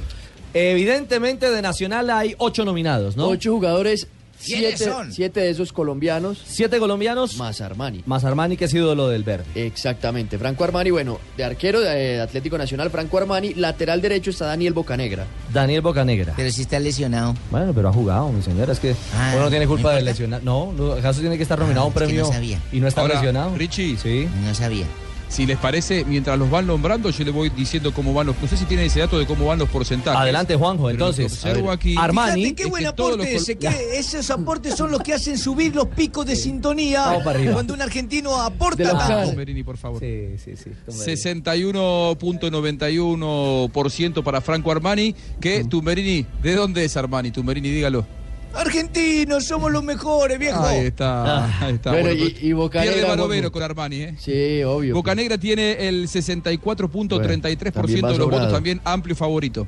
Evidentemente, de Nacional hay ocho nominados, ¿no? Ocho jugadores Siete, siete de esos colombianos. Siete colombianos. Más Armani. Más Armani, que ha sido lo del verde. Exactamente. Franco Armani, bueno, de arquero de, eh, Atlético Nacional, Franco Armani. Lateral derecho está Daniel Bocanegra. Daniel Bocanegra. Pero si está lesionado. Bueno, pero ha jugado, mi señora. Es que Ah, uno no tiene ¿no culpa de lesionar. No, no, acaso tiene que estar nominado a un es que premio no sabía. y no está Ahora, lesionado. Richie, sí. No sabía. Si les parece, mientras los van nombrando, yo le voy diciendo cómo van los. No sé si tienen ese dato de cómo van los porcentajes. Adelante, Juanjo, entonces. aquí. Armani. Fíjate qué es buen que aporte ese, col- que *laughs* esos aportes son los que hacen subir los picos de sintonía Vamos para arriba. cuando un argentino aporta tanto. Merini, por favor. Sí, sí, sí. 61.91% para Franco Armani. Que Tumberini, ¿de dónde es Armani? Tumberini, dígalo. Argentinos, somos los mejores, viejo. Ahí está, ahí está. Bueno, Bueno, y- y Bocanegra, Pierde. Barovero con Armani, ¿eh? Sí, obvio. Bocanegra tiene el 64.33% Bueno, también va de los votos, también amplio favorito.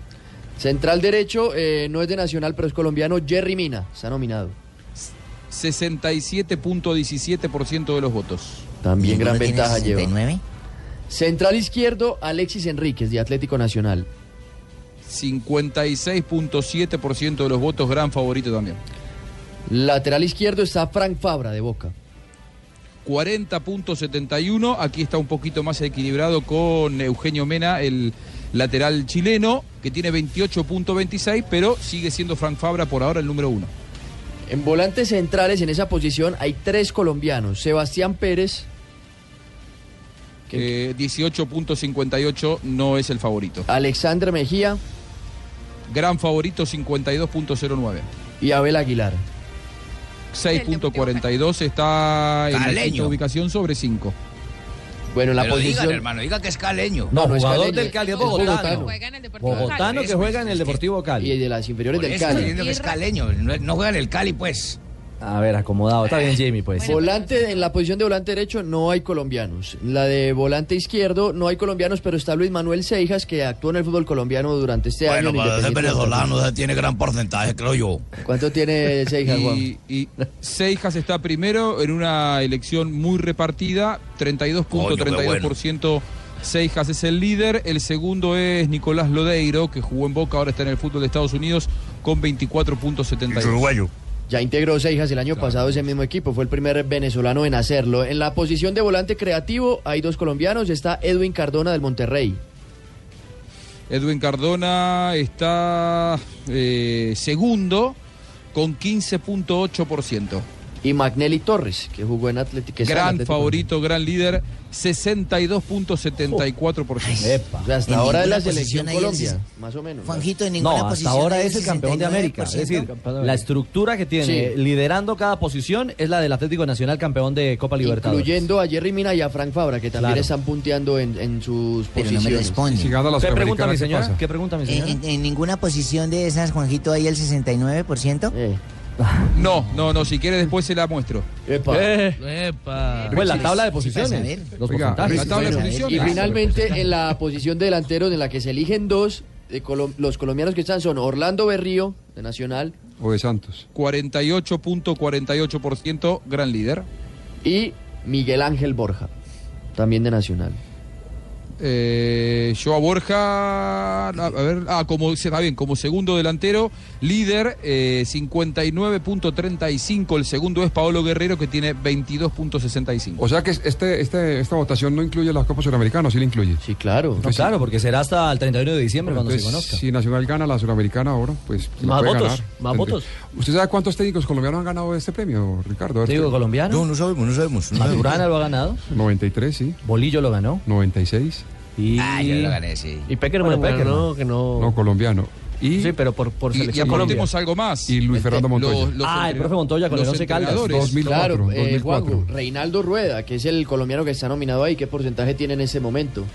Central derecho, eh, no es de Nacional, pero es colombiano. Jerry Mina, está nominado. 67.17% de los votos. También gran ¿Ninguno tiene ventaja lleva. 69? Central izquierdo, Alexis Enríquez, de Atlético Nacional. 56.7% de los votos, gran favorito también. Lateral izquierdo está Frank Fabra, de Boca. 40.71, aquí está un poquito más equilibrado con Eugenio Mena, el lateral chileno, que tiene 28.26, pero sigue siendo Frank Fabra por ahora el número uno. En volantes centrales, en esa posición, hay tres colombianos. Sebastián Pérez, Eh, 18.58 no es el favorito. Alexander Mejía Gran favorito 52.09. y Abel Aguilar. 6.42 está en la quinta ubicación sobre 5. Bueno, en la Pero posición... digan, hermano, diga que es caleño. No, no es jugador caleño, del Cali, es bogotano. bogotano. Juega en el Deportivo Bogotano Cali. que juega en el Deportivo Cali. Y de las inferiores Por del eso Cali. que es caleño. No, no juega en el Cali, pues. A ver, acomodado. Está bien, Jamie, pues. Volante, en la posición de volante derecho no hay colombianos. La de volante izquierdo no hay colombianos, pero está Luis Manuel Seijas, que actuó en el fútbol colombiano durante este año. en Independiente del Tolima. tiene gran porcentaje, creo yo. ¿Cuánto tiene Seijas, Juan? Y, y Seijas está primero en una elección muy repartida, 32.32%. Seijas es el líder, el segundo es Nicolás Lodeiro, que jugó en Boca, ahora está en el fútbol de Estados Unidos, con 24.72. Ya integró Seijas el año pasado ese mismo equipo, fue el primer venezolano en hacerlo. En la posición de volante creativo hay dos colombianos, está Edwin Cardona del Monterrey. Edwin Cardona está eh, segundo con 15.8%. Y Magnelli Torres, que jugó en Atlético. Gran Atlético. favorito, gran líder, 62.74%. O sea, hasta ahora es la selección Colombia, más o menos. Juanjito, en ninguna No, hasta posición ahora es el campeón de América. Es 69%. decir, la estructura que tiene Sí. liderando cada posición es la del Atlético Nacional campeón de Copa Libertadores. Incluyendo a Jerry Mina y a Frank Fabra, que también Claro. están punteando en, en sus Pero no me posiciones. ¿Qué pregunta mi ¿qué señora? ¿Qué pregunta mi En, señora? en- en ninguna posición de esas, Juanjito, hay el 69%. Eh, *laughs* No, no, no, si quiere después se la muestro. epa. Eh, pues la tabla de Sí, para posiciones. saber. Los Oiga, porcentajes. la tabla de Pues, posiciones. Y finalmente, en la posición de delanteros, en la que se eligen dos, de los colombianos que están son Orlando Berrío, de Nacional, O de Santos. 48.48%, gran líder. y Miguel Ángel Borja, también de Nacional. Eh, Joa Borja, a, ver, ah, como está bien, como segundo delantero, líder, eh, 59.35. El segundo es Paolo Guerrero, que tiene 22.65. O sea que este, este, esta votación no incluye la Copa Sudamericana, ¿o sí la incluye? Sí, claro. No, claro, porque será hasta el 31 de diciembre cuando se conozca. Si Nacional gana la Sudamericana ahora, pues Más puede votos, ganar. más votos. ¿Usted sabe cuántos técnicos colombianos han ganado este premio, Ricardo? Digo usted. colombiano. No, no sabemos, no sabemos. no Maturana lo ha ganado. 93, sí. Bolillo lo ganó. 96. Y... Ah, yo lo gané, sí. Y Peckerman, Bueno, Peckerman. no, que no. No, colombiano. Y, Sí, pero por, por Y, y selección Colombia. aportemos algo más. y Luis Fernando Montoya. Los- los Ah, el profe Montoya con el los Once Caldas. entrenadores. 2004, Claro, eh, 2004. Juanjo, Reinaldo Rueda, que es el colombiano que está nominado ahí, ¿qué porcentaje tiene en ese momento?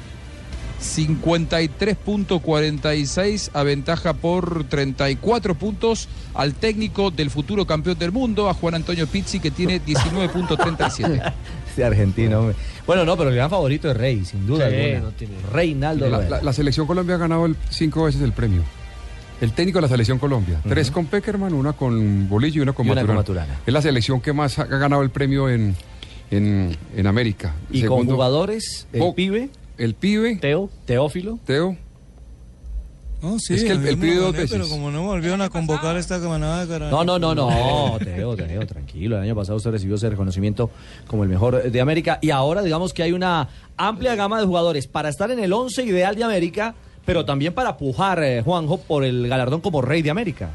53.46 aventaja por 34 puntos al técnico del futuro campeón del mundo, a Juan Antonio Pizzi, que tiene 19.37. Este *laughs* argentino. Bueno, no, pero el gran favorito es Rey, sin duda Sí, alguna. no tiene- Reinaldo La, la- la selección Colombia ha ganado el- cinco veces el premio. El técnico de la selección Colombia. Tres con Peckerman, una con Bolillo y una con Y una con Maturana. Es la selección que más ha ganado el premio en, en, en América. y con jugadores, el Bo- pibe, el pibe, Teo. Teófilo, Teo, No, sí, es que el, el lo dos veces. Pero como no volvieron a convocar esta manada de cara- No, no, no, no, Teo, Teo, tranquilo. El año pasado usted recibió ese reconocimiento como el mejor de América y ahora digamos que hay una amplia gama de jugadores para estar en el 11 ideal de América, pero también para pujar, eh, Juanjo, por el galardón como rey de América.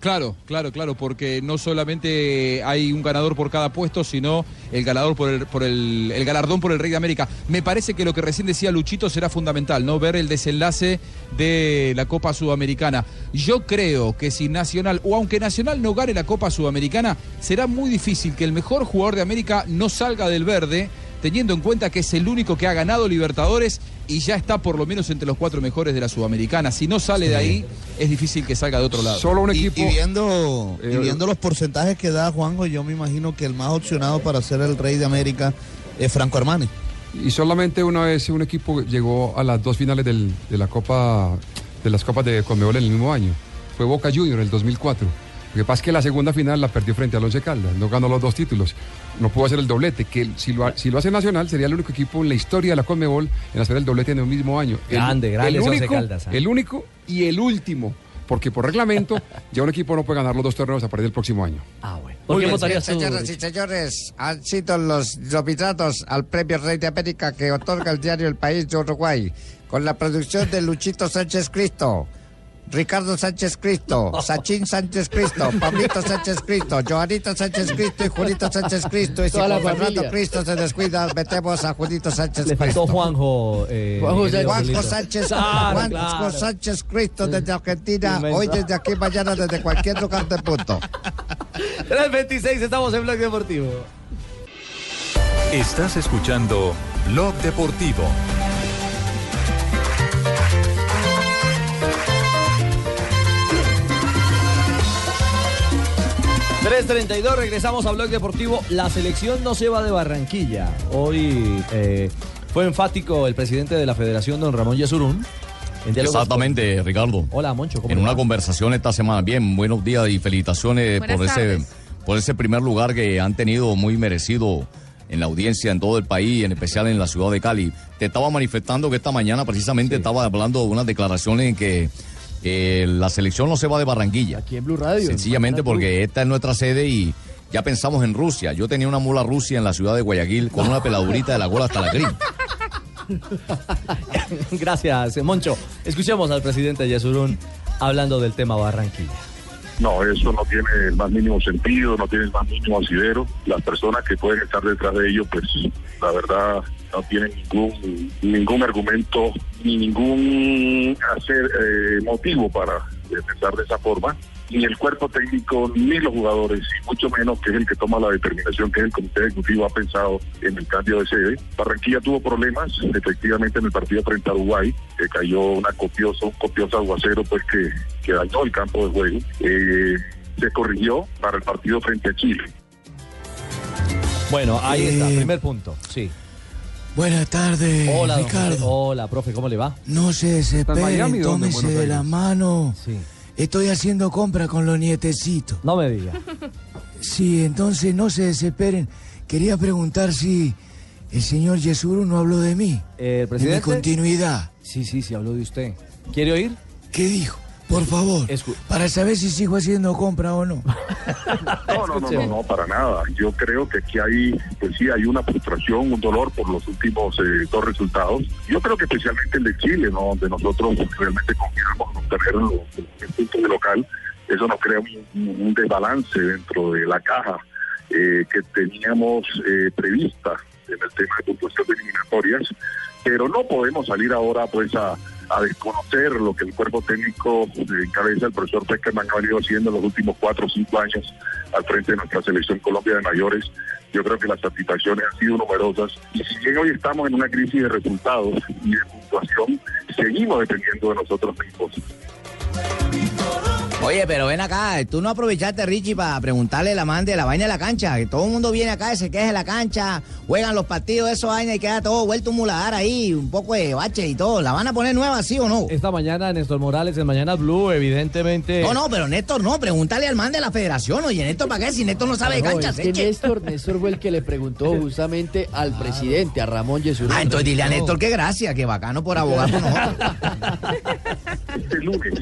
Claro, claro, claro, porque no solamente hay un ganador por cada puesto, sino el ganador por el, por el, el galardón por el Rey de América. Me parece que lo que recién decía Luchito será fundamental, ¿no? Ver el desenlace de la Copa Sudamericana. Yo creo que si Nacional, o aunque Nacional no gane la Copa Sudamericana, será muy difícil que el mejor jugador de América no salga del verde, teniendo en cuenta que es el único que ha ganado Libertadores y ya está por lo menos entre los cuatro mejores de la Sudamericana. Si no sale de ahí, es difícil que salga de otro lado. Y- Y, viendo, y viendo los porcentajes que da Juanjo, yo me imagino que el más opcionado para ser el rey de América es Franco Armani. Y solamente una vez un equipo llegó a las dos finales del- de la Copa de las Copas de Conmebol en el mismo año. Fue Boca Junior en el 2004. Lo que pasa es que la segunda final la perdió frente al Once Caldas, no ganó los dos títulos. No pudo hacer el doblete, que si lo, ha- si lo hace Nacional sería el único equipo en la historia de la Conmebol en hacer el doblete en el mismo año. El- Grande, grande el ese Once único, Caldas, ¿ah? el único y el último. Porque por reglamento *laughs* ya un equipo no puede ganar los dos torneos a partir del próximo año. Ah, bueno. ¿Por qué Muy bien, votarías tú, Señoras y señores, han sido los nominados al Premio Rey de América que otorga el diario El País de Uruguay, con la producción de Luchito Sánchez Cristo, Ricardo Sánchez Cristo, *laughs* Sachín Sánchez Cristo, Pablito Sánchez Cristo, Joanita Sánchez Cristo y Julito Sánchez Cristo. Y si con Fernando. Cristo se descuida, metemos a Julito Sánchez Le Cristo. Juanjo. eh, Juanjo, querido Juanjo. Sánchez, Claro, Juanjo claro. Sánchez Cristo desde Argentina, Inmenso. hoy desde aquí, mañana desde cualquier lugar del mundo. 3.26, estamos en Blog Deportivo. Estás escuchando Blog Deportivo. 3.32, regresamos a Blog Deportivo. La selección no se va de Barranquilla. Hoy eh, fue enfático el presidente de la federación, don Ramón Yesurún. Exactamente, Ricardo. Hola, Moncho. ¿cómo En una va? conversación esta semana. Bien, buenos días y felicitaciones Buenas por ese, por ese primer lugar que han tenido muy merecido en la audiencia en todo el país, en especial en la ciudad de Cali. Te estaba manifestando que esta mañana precisamente estaba hablando de unas declaraciones en que eh, la selección no se va de Barranquilla. Aquí en Blue Radio. Sencillamente porque esta es nuestra sede y ya pensamos en Rusia. Yo tenía una mula Rusia en la ciudad de Guayaquil con una peladurita de la gola hasta la crin. *laughs* Gracias, Moncho. Escuchemos al presidente Yesurún hablando del tema Barranquilla. No, eso no tiene el más mínimo sentido, no tiene el más mínimo asidero. Las personas que pueden estar detrás de ello, pues la verdad no tienen ningún ningún argumento ni ningún hacer eh, motivo para eh, pensar de esa forma. Ni el cuerpo técnico, ni los jugadores, y mucho menos que es el que toma la determinación, que es el comité ejecutivo, ha pensado en el cambio de sede. Barranquilla tuvo problemas, efectivamente, en el partido frente a Uruguay, que cayó una copiosa, un copioso aguacero, pues que, que dañó el campo de juego. Eh, se corrigió para el partido frente a Chile. Bueno, ahí Eh, está, primer punto. Sí. Buenas tardes, Hola, Ricardo. Hola, profe, ¿cómo le va? No se desesperen, Buenos de la mano. Sí. Estoy haciendo compra con los nietecitos. No me diga. Sí, entonces no se desesperen. Quería preguntar si el señor Yesuru no habló de mí. Eh, ¿El De mi presidente? continuidad. Sí, sí, sí, habló de usted. ¿Quiere oír? ¿Qué dijo? Por favor, para saber si sigo haciendo compra o no. No, no, no, no, no, para nada. Yo creo que aquí hay, pues sí, hay una frustración, un dolor por los últimos eh, dos resultados. Yo creo que especialmente el de Chile, ¿no? donde nosotros realmente confiamos en tener los, los puntos de local. Eso nos crea un, un desbalance dentro de la caja eh, que teníamos eh, prevista en el tema de puntuación de eliminatorias. Pero no podemos salir ahora pues a, a desconocer lo que el cuerpo técnico eh, encabeza el profesor Peckerman ha venido haciendo en los últimos cuatro o cinco años al frente de nuestra selección Colombia de mayores. Yo creo que las satisfacciones han sido numerosas y si bien hoy estamos en una crisis de resultados y de puntuación, seguimos dependiendo de nosotros mismos. Oye, pero ven acá, tú no aprovechaste, Richie, para preguntarle la man de la vaina de la cancha. Que todo el mundo viene acá y se queja de la cancha, juegan los partidos, eso vaina y queda todo vuelto un muladar ahí, un poco de bache y todo. ¿La van a poner nueva, sí o no? Esta mañana Néstor Morales en Mañana Blue, evidentemente. No, no, pero Néstor no, pregúntale al man de la federación. Oye, Néstor, ¿para qué? Si Néstor no sabe de canchas, es que. Néstor, Néstor fue el que le preguntó *laughs* justamente al presidente, a Ramón Yesurún. Ah, entonces dile a Néstor que gracias, que bacano por abogar por nosotros. *laughs* Este lunes,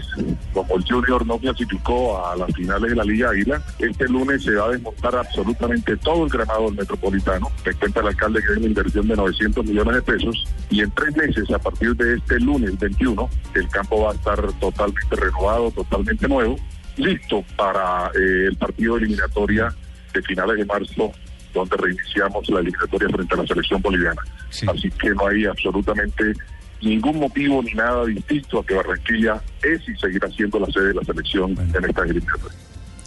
como el Junior no clasificó a las finales de la Liga Águila, este lunes se va a desmontar absolutamente todo el granado del Metropolitano. Me cuenta el alcalde que hay una inversión de 900 millones de pesos y en tres meses, a partir de este lunes 21, el campo va a estar totalmente renovado, totalmente nuevo, listo para eh, el partido de eliminatoria de finales de marzo donde reiniciamos la eliminatoria frente a la selección boliviana. Así que no hay absolutamente ningún motivo ni nada distinto a que Barranquilla es y seguirá siendo la sede de la selección en esta eliminatoria.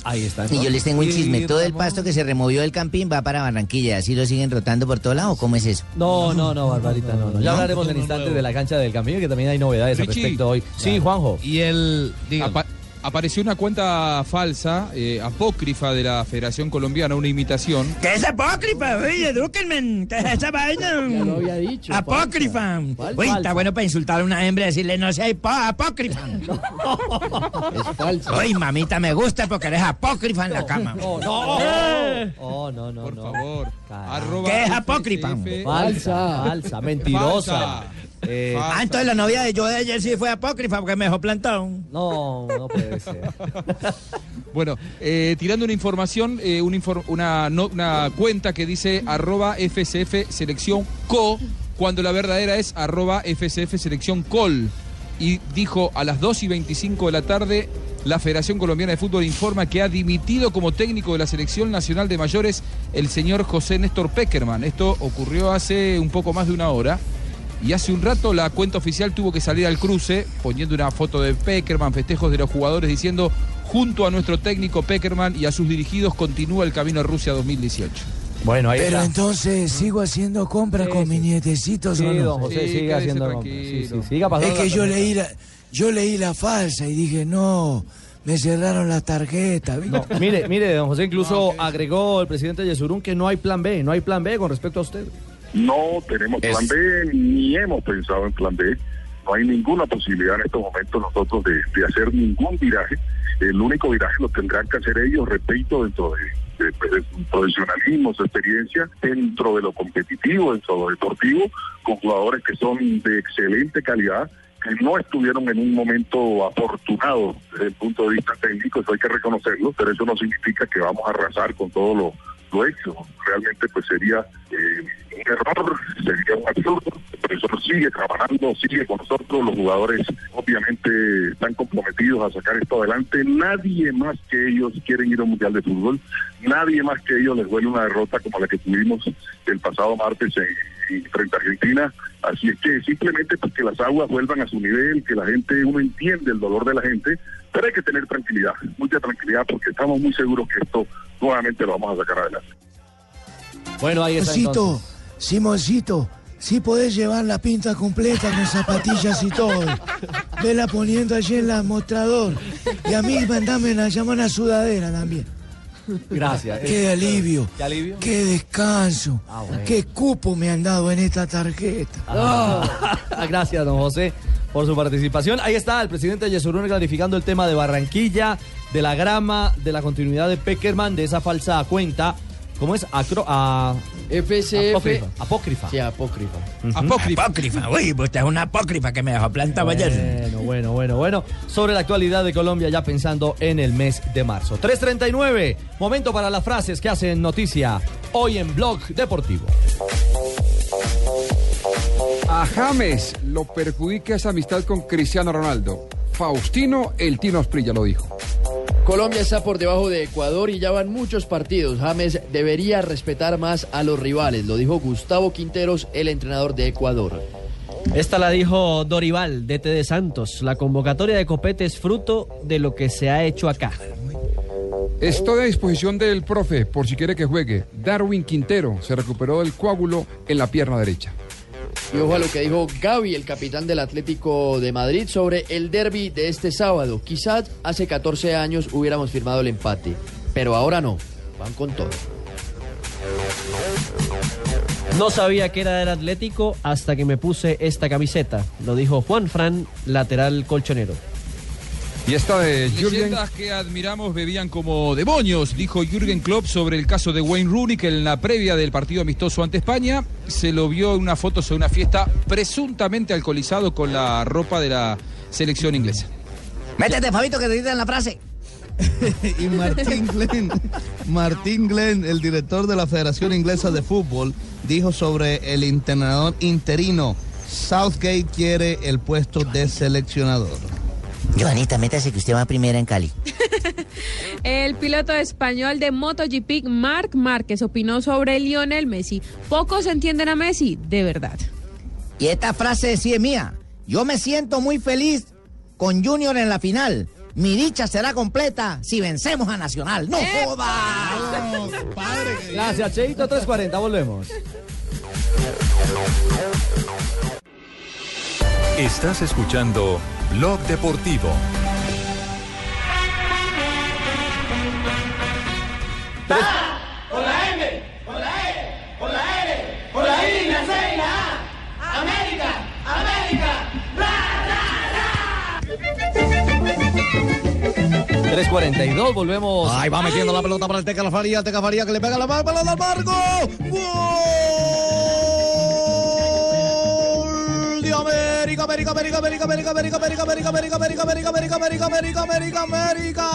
Ahí está. Y yo les tengo un chisme. Todo el pasto que se removió del campín va para Barranquilla. ¿Así lo siguen rotando por todo lado? ¿Cómo es eso? No, no, no, Barbarita, no, no. Ya ¿No? hablaremos en instantes de la cancha del Camino, que también hay novedades al respecto hoy. Sí, Juanjo. Y el. Apareció una cuenta falsa, eh, apócrifa de la Federación Colombiana, una imitación. ¿Qué es apócrifa? Oye, edúquenme. ¿Qué es esa vaina? Ya lo había dicho, Apócrifa. falsa. Uy, Falsa. está bueno para insultar a una hembra y decirle no sea hipo- apócrifa. *laughs* Es falso. Uy, mamita, me gusta porque eres apócrifa en la cama. No, no. Eh. Oh, no, no, Por no. favor. ¿Qué es apócrifa? Falsa, falsa, mentirosa. Falsa. Eh, Ah, entonces la novia de yo de ayer sí fue apócrifa porque me dejó plantón. No, no puede ser. *laughs* Bueno, eh, tirando una información, eh, una, no- una cuenta que dice arroba FCF selección co, cuando la verdadera es arroba FCF selección col. Y dijo a las 2 y 25 de la tarde, la Federación Colombiana de Fútbol informa que ha dimitido como técnico de la Selección Nacional de Mayores el señor José Néstor Peckerman. Esto ocurrió hace un poco más de una hora. Y hace un rato la cuenta oficial tuvo que salir al cruce poniendo una foto de Peckerman, festejos de los jugadores diciendo junto a nuestro técnico Peckerman y a sus dirigidos continúa el camino a Rusia 2018. Bueno, ahí Pero está. entonces sigo haciendo compras Sí, con sí. mis nietecitos Sí, o no. don José, Sí, sigue quédese haciendo tranquilo. Sí, sí, siga pasando Es que yo leí la, yo leí la falsa y dije, no, me cerraron la tarjeta. ¿viste? No, mire, mire, don José incluso agregó el presidente Yesurún que no hay plan B, no hay plan B con respecto a usted. No tenemos plan B ni hemos pensado en plan B. No hay ninguna posibilidad en estos momentos nosotros de, de hacer ningún viraje. El único viraje lo tendrán que hacer ellos, repito, dentro de, de- de su profesionalismo, su experiencia, dentro de lo competitivo, dentro de lo deportivo, con jugadores que son de excelente calidad, que no estuvieron en un momento afortunado desde el punto de vista técnico, eso hay que reconocerlo, pero eso no significa que vamos a arrasar con todo lo, lo hecho. Realmente pues sería eh, un error, sería un absurdo, pero eso sigue trabajando, sigue con nosotros, los jugadores obviamente están comprometidos a sacar esto adelante, nadie más que ellos quieren ir a un Mundial de Fútbol, nadie más que ellos les duele una derrota como la que tuvimos el pasado martes en, en- frente a Argentina, así es que simplemente pues que las aguas vuelvan a su nivel, que la gente, uno entiende el dolor de la gente, pero hay que tener tranquilidad, mucha tranquilidad porque estamos muy seguros que esto nuevamente lo vamos a sacar adelante. Bueno, ahí está entonces. Simoncito, sí podés llevar la pinta completa con zapatillas y todo. Vela poniendo allí en el mostrador. Y a mí mandame una, llama una sudadera también. Gracias. Qué alivio. ¿Qué alivio? Qué descanso. Ah, bueno. Qué cupo me han dado en esta tarjeta. Ah, *laughs* Gracias, don José, por su participación. Ahí está el presidente Yesurún clarificando el tema de Barranquilla, de la grama, de la continuidad de Peckerman, de esa falsa cuenta. ¿Cómo es? Acro, a, FCF. apócrifa. Apócrifa. Sí, apócrifa. Apócrifa. Apócrifa. Uy, pues usted es una apócrifa que me dejó plantado ayer. Bueno, bueno, bueno, bueno. Sobre la actualidad de Colombia, ya pensando en el mes de marzo. 3.39, momento para las frases que hacen noticia hoy en Blog Deportivo. A James lo perjudica esa amistad con Cristiano Ronaldo. Faustino, el Tino Asprilla lo dijo. Colombia está por debajo de Ecuador y ya van muchos partidos. James debería respetar más a los rivales, lo dijo Gustavo Quinteros, el entrenador de Ecuador. Esta la dijo Dorival, DT de Santos. La convocatoria de Copete es fruto de lo que se ha hecho acá. Estoy a disposición del profe por si quiere que juegue. Darwin Quintero se recuperó del coágulo en la pierna derecha. Y ojo a lo que dijo Gaby, el capitán del Atlético de Madrid, sobre el derby de este sábado. Quizás hace 14 años hubiéramos firmado el empate, pero ahora no. Van con todo. No sabía que era del Atlético hasta que me puse esta camiseta. Lo dijo Juan Fran, lateral colchonero. Y esta de Leyendas que admiramos bebían como demonios, dijo Jürgen Klopp sobre el caso de Wayne Rooney, que en la previa del partido amistoso ante España se lo vio en una foto sobre una fiesta presuntamente alcoholizado con la ropa de la selección inglesa. Métete, Fabito, que te dicen la frase. *laughs* y Martín Glenn, Martín Glenn, el director de la Federación Inglesa de Fútbol, dijo sobre el entrenador interino. Southgate quiere el puesto de seleccionador. Joanita, métase que usted va primera en Cali. *laughs* El piloto español de MotoGP, Marc Márquez, opinó sobre Lionel Messi. Pocos entienden a Messi, de verdad. Y esta frase sí es mía. Yo me siento muy feliz con Junior en la final. Mi dicha será completa si vencemos a Nacional. ¡No jodas! *laughs* Gracias, Cheito 340, volvemos. Estás escuchando Blog Deportivo. Con la M, con la E, con la L, con la I, la C y la A. América, América, ra, ra, ra. 342, volvemos. Ahí va metiendo la pelota para el Teca Faría, Teca Faría que le pega la pelota al Marco. Gol América, América, América, América, América, América, América, América, América, América, América, América, América, América, América.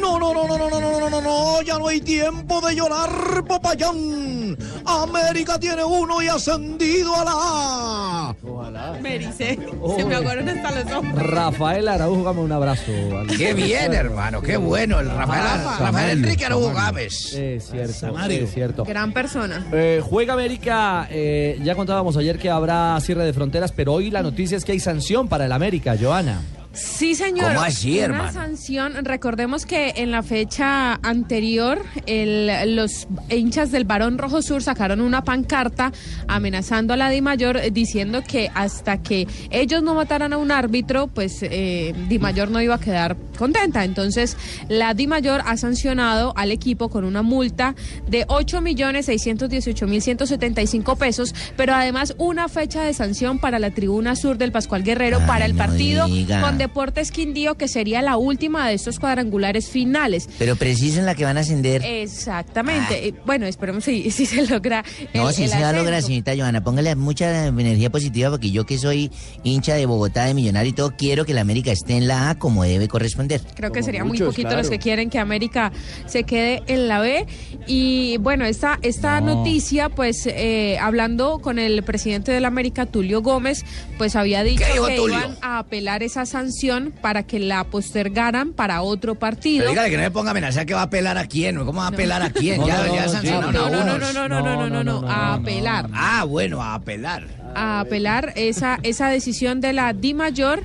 No, no, no, no, no, no, no, no, no, no, ya no hay tiempo de llorar, Popayán. América tiene uno y ascendido a la A. Ojalá. Me ericé. Se me aguaron hasta los ojos. Rafael Araújo, dame un abrazo. Qué bien, hermano, qué bueno. El Rafael, Rafa. Rafael Enrique Araújo. Gámez. Es cierto, es cierto. Gran persona. Eh, juega América, eh, ya contábamos ayer que habrá cierre de fronteras, pero hoy la noticia es que hay sanción para el América, Joana. Sí, señor. ¿Cómo así, Una sanción. Recordemos que en la fecha anterior, el- los hinchas del Barón Rojo Sur sacaron una pancarta amenazando a la Di Mayor, eh, diciendo que hasta que ellos no mataran a un árbitro, pues eh, Di Mayor no iba a quedar contenta. Entonces, la Di Mayor ha sancionado al equipo con una multa de 8.618.175 pesos, pero además una fecha de sanción para la tribuna sur del Pascual Guerrero para el no partido diga. con Deportes Quindío, que sería la última de estos cuadrangulares finales. Pero preciso en la que van a ascender. Exactamente. Eh, Bueno, esperemos si, si se logra. No, el- si el se va a lograr, señorita Joana. Póngale mucha energía positiva porque yo que soy hincha de Bogotá, de Millonario y todo, quiero que la América esté en la A como debe corresponder. Creo que sería muy poquito claro. los que quieren que América se quede en la B. Y bueno, esta, esta No. noticia, pues eh, hablando con el presidente de la América, Tulio Gómez, pues había dicho ¿Qué dijo que Tulio? iban a apelar esa sanción para que la postergaran para otro partido. Pero dígale que no me ponga a amenazar que va a apelar a quién. ¿Cómo va a apelar a *laughs* quién? No, ya no, ya no, sancionaron no, a no, unos. no, no, no, no, no, no, no, a apelar. Ah, bueno, a apelar. a apelar esa, esa decisión de la Di Mayor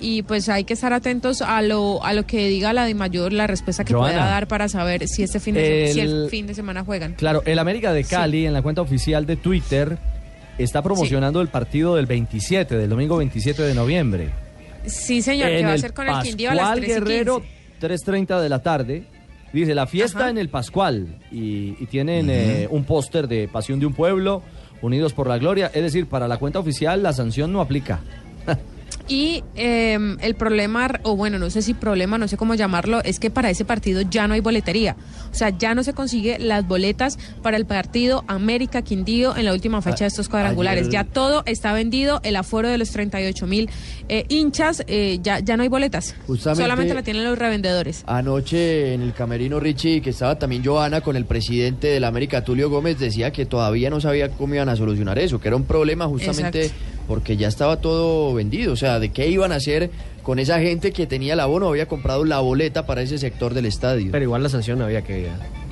y pues hay que estar atentos a lo, a lo que diga la Di Mayor, la respuesta que Joana. pueda dar para saber si este fin de, se- si el El- fin de semana juegan. Claro, el América de Cali, en la cuenta oficial de Twitter, está promocionando el partido del 27, del domingo 27 de noviembre. Sí, señor, que En va a el ser con el Quindío a las Pascual 3 y Guerrero, 15. 3.30 de la tarde. Dice, la fiesta Ajá. en el Pascual. Y, y tienen eh, un póster de Pasión de un Pueblo, Unidos por la Gloria. Es decir, para la cuenta oficial la sanción no aplica. *laughs* Y eh, el problema, o bueno, no sé si problema, no sé cómo llamarlo, es que para ese partido ya no hay boletería. O sea, ya no se consigue las boletas para el partido América Quindío en la última fecha de estos cuadrangulares. ayer- Ya todo está vendido, el aforo de los 38 mil eh, hinchas, eh, ya, ya no hay boletas. Justamente- Solamente la tienen los revendedores. Anoche en el camerino Richie, que estaba también Joana con el presidente de la América, Tulio Gómez, decía que todavía no sabía cómo iban a solucionar eso, que era un problema justamente Exacto. Porque ya estaba todo vendido. O sea, de qué iban a hacer con esa gente que tenía el abono, había comprado la boleta para ese sector del estadio. Pero igual la sanción había que,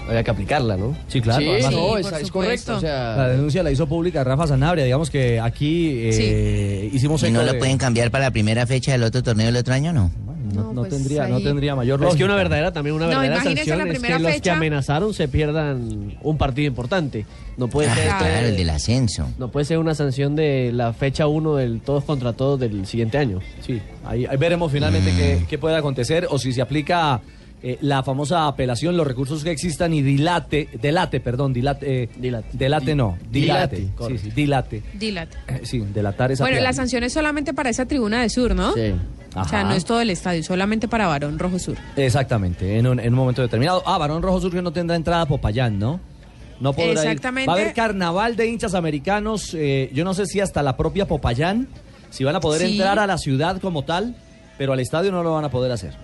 había que aplicarla, ¿no? Sí, claro. Sí, además- no, es, correcto. O sea, La denuncia la hizo pública Rafa Sanabria. Digamos que aquí eh, hicimos ¿Y no lo de- pueden cambiar para la primera fecha del otro torneo del otro año, no? No, no pues tendría, no tendría mayor Pero es que lógica. una verdadera, también una verdadera sanción es que los que amenazaron se pierdan un partido importante. No puede Ah, ser claro, el del ascenso. no puede ser una sanción de la fecha 1 del todos contra todos del siguiente año. Sí, ahí, ahí veremos finalmente Mm. qué, qué puede acontecer o si se aplica eh, la famosa apelación, los recursos que existan y dilate, delate, perdón, dilate, eh, delate no, dilate, Dilate, sí, sí, dilate, Dilate. Eh, sí, delatar esa Bueno, la piedad. sanción es solamente para esa tribuna de sur, ¿no? Sí. O sea, Ajá. no es todo el estadio, solamente para Barón Rojo Sur. Exactamente, en un, en un momento determinado. Ah, Barón Rojo Sur que no tendrá entrada a Popayán, ¿no? No podrá ir. Exactamente. Va a haber carnaval de hinchas americanos, eh, yo no sé si hasta la propia Popayán, si van a poder Sí. entrar a la ciudad como tal, pero al estadio no lo van a poder hacer.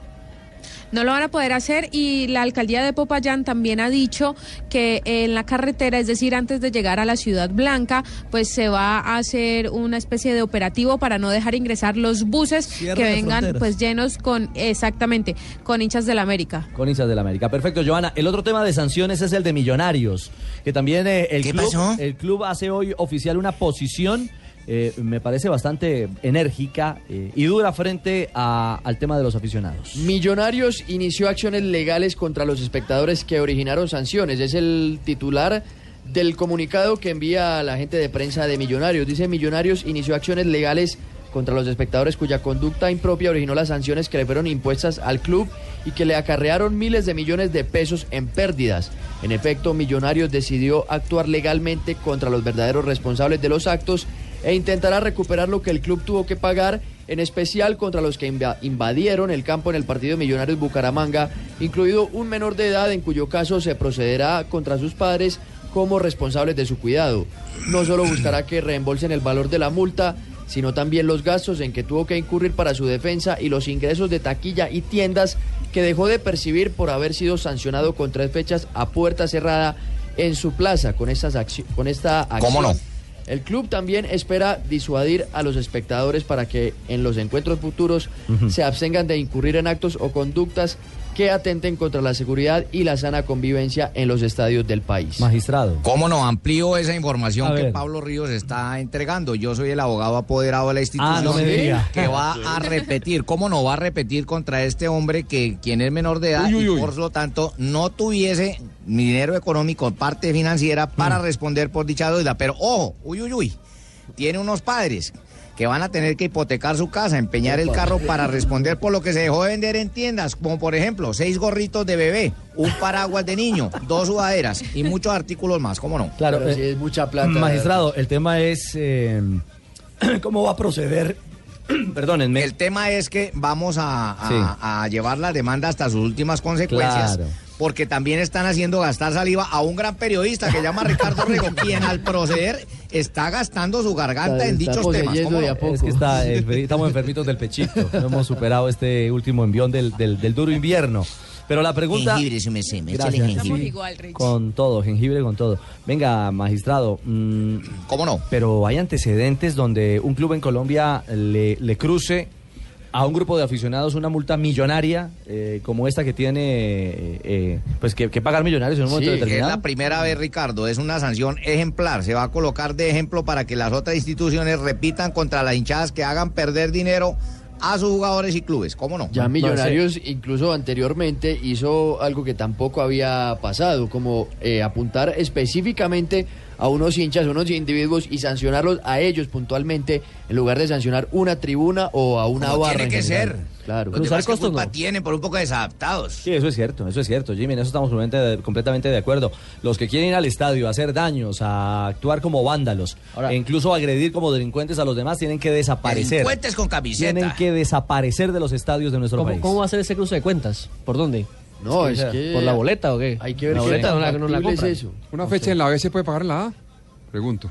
No lo van a poder hacer y la alcaldía de Popayán también ha dicho que en la carretera, es decir, antes de llegar a la Ciudad Blanca, pues se va a hacer una especie de operativo para no dejar ingresar los buses Cierre que vengan pues llenos con exactamente con hinchas del América. Con hinchas del América. Perfecto, Joana. El otro tema de sanciones es el de Millonarios, que también eh, el, ¿Qué club, pasó? el club hace hoy oficial una posición, eh, me parece bastante enérgica eh, y dura frente al tema de los aficionados. Millonarios inició acciones legales contra los espectadores que originaron sanciones. Es el titular del comunicado que envía a la gente de prensa de Millonarios. Dice Millonarios inició acciones legales contra los espectadores cuya conducta impropia originó las sanciones que le fueron impuestas al club y que le acarrearon miles de millones de pesos en pérdidas. En efecto, Millonarios decidió actuar legalmente contra los verdaderos responsables de los actos e intentará recuperar lo que el club tuvo que pagar, en especial contra los que inva- invadieron el campo en el partido Millonarios Bucaramanga, incluido un menor de edad en cuyo caso se procederá contra sus padres como responsables de su cuidado. No solo buscará que reembolsen el valor de la multa, sino también los gastos en que tuvo que incurrir para su defensa y los ingresos de taquilla y tiendas que dejó de percibir por haber sido sancionado con tres fechas a puerta cerrada en su plaza con, estas con esta acción. ¿Cómo no? El club también espera disuadir a los espectadores para que en los encuentros futuros se abstengan de incurrir en actos o conductas que atenten contra la seguridad y la sana convivencia en los estadios del país. Magistrado. ¿Cómo no? Amplío esa información que. Pablo Ríos está entregando. Yo soy el abogado apoderado de la institución Ah, no me diga. que va a repetir. ¿Cómo no va a repetir contra este hombre que quien es menor de edad Uy, uy, y uy. por lo tanto no tuviese dinero económico, parte financiera para responder por dicha deuda? Pero ojo, uy, uy, uy, tiene unos padres que van a tener que hipotecar su casa, empeñar el carro para responder por lo que se dejó de vender en tiendas, como por ejemplo seis gorritos de bebé, un paraguas de niño, dos sudaderas y muchos artículos más, ¿cómo no? Claro, Pero eh, sí es mucha plata. Magistrado, el tema es eh, *clears throat* cómo va a proceder. *clears throat* Perdónenme. El tema es que vamos a, a- a llevar la demanda hasta sus últimas consecuencias. Claro. Porque también están haciendo gastar saliva a un gran periodista que llama Ricardo *laughs* Rego, quien al proceder está gastando su garganta Está- en está dichos temas. poseyendo ¿cómo de no? a poco. Es que está, estamos enfermitos del pechito. *laughs* No hemos superado este último envión del, del- del duro invierno. Pero la pregunta. Jengibre, su merced, me Gracias. jengibre. Estamos Sí, igual, Rich. Con todo, jengibre con todo. Venga, magistrado. mm, ¿Cómo no? Pero hay antecedentes donde un club en Colombia le, le cruce a un grupo de aficionados una multa millonaria eh, como esta que tiene eh, eh, pues que, que pagar millonarios en un momento Sí, es determinado. la primera vez, Ricardo. Es una sanción ejemplar. Se va a colocar de ejemplo para que las otras instituciones repitan contra las hinchadas que hagan perder dinero a sus jugadores y clubes. ¿Cómo no? Ya Millonarios incluso anteriormente hizo algo que tampoco había pasado, como eh, apuntar específicamente a unos hinchas, unos individuos y sancionarlos a ellos puntualmente en lugar de sancionar una tribuna o a una Como barra. tiene en que ser. Claro. Los demás qué culpa tienen por un poco desadaptados. Sí, eso es cierto, eso es cierto, Jimmy, en eso estamos completamente, completamente de acuerdo. Los que quieren ir al estadio a hacer daños, a actuar como vándalos, e incluso agredir como delincuentes a los demás, tienen que desaparecer. Delincuentes con camiseta. Tienen que desaparecer de los estadios de nuestro ¿Cómo, país. cómo va a ser ese cruce de cuentas? ¿Por dónde? No, es que- ¿Por la boleta o qué? Hay que ver ¿La boleta no la, no la factible es compran? eso. ¿Una fecha en la B se puede pagar en la A? Pregunto.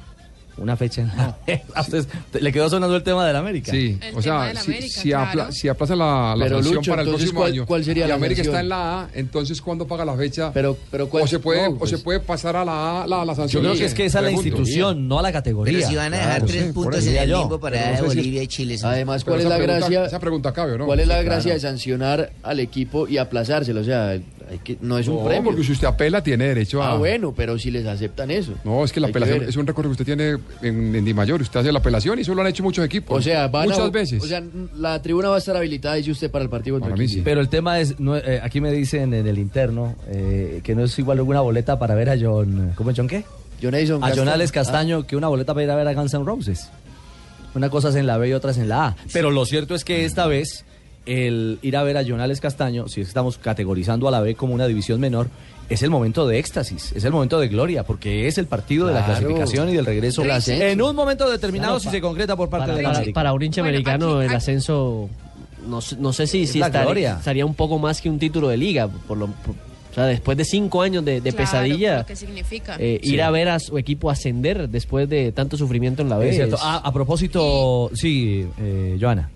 Una fecha en la *laughs* ¿A usted le quedó sonando el tema del América? Sí, El o sea, si, América, si, apla- claro. si aplaza la, la Pero, sanción Lucho, para el entonces, próximo ¿cuál- año cuál sería y la América sanción? está en la A, entonces ¿cuándo paga la fecha? Pero, pero ¿cuál- o se puede, no, o se pues- puede pasar a la A la, la Yo sanción. creo que es que es la Pregunto. institución, no a la categoría. Pero si van a dejar Claro, tres sí, puntos en el yo. limbo para no sé si- Bolivia y Chile. ¿sí? Además, Pero ¿cuál es la pregunta- gracia? Esa pregunta cabe, ¿o ¿no? ¿Cuál es la Sí, gracia de sancionar al equipo y aplazárselo? O sea, hay que, no es un No, premio. porque si usted apela, tiene derecho a. Ah, bueno, pero si les aceptan eso. No, es que la Hay apelación es un récord que usted tiene en, en Di Mayor. Usted hace la apelación y eso lo han hecho muchos equipos. O sea, van a- Muchas veces. O sea, la tribuna va a estar habilitada, dice usted, para el partido contra Quindío. Pero el tema es, no, eh, aquí me dicen en el interno eh, que no es igual una boleta para ver a John, ¿cómo es John qué? John Edison A John Castaño. Alex Castaño que una boleta para ir a ver a Guns N' Roses. Una cosa es en la B y otra es en la A. Pero lo cierto es que esta vez el ir a ver a John Alex Castaño, si estamos categorizando a la B como una división menor, es el momento de éxtasis, es el momento de gloria, porque es el partido de la clasificación y del regreso en un momento determinado Claro, si se concreta por parte para, de la para- para un hincha Bueno, americano aquí- el ascenso no, sé- no sé si, si la estaría, gloria. estaría un poco más que un título de liga por lo por- o sea después de cinco años de, de Claro, pesadilla lo que significa. eh, Sí. ir a ver a su equipo ascender después de tanto sufrimiento en la B Es cierto. es- Ah, a propósito, sí, eh, Joana.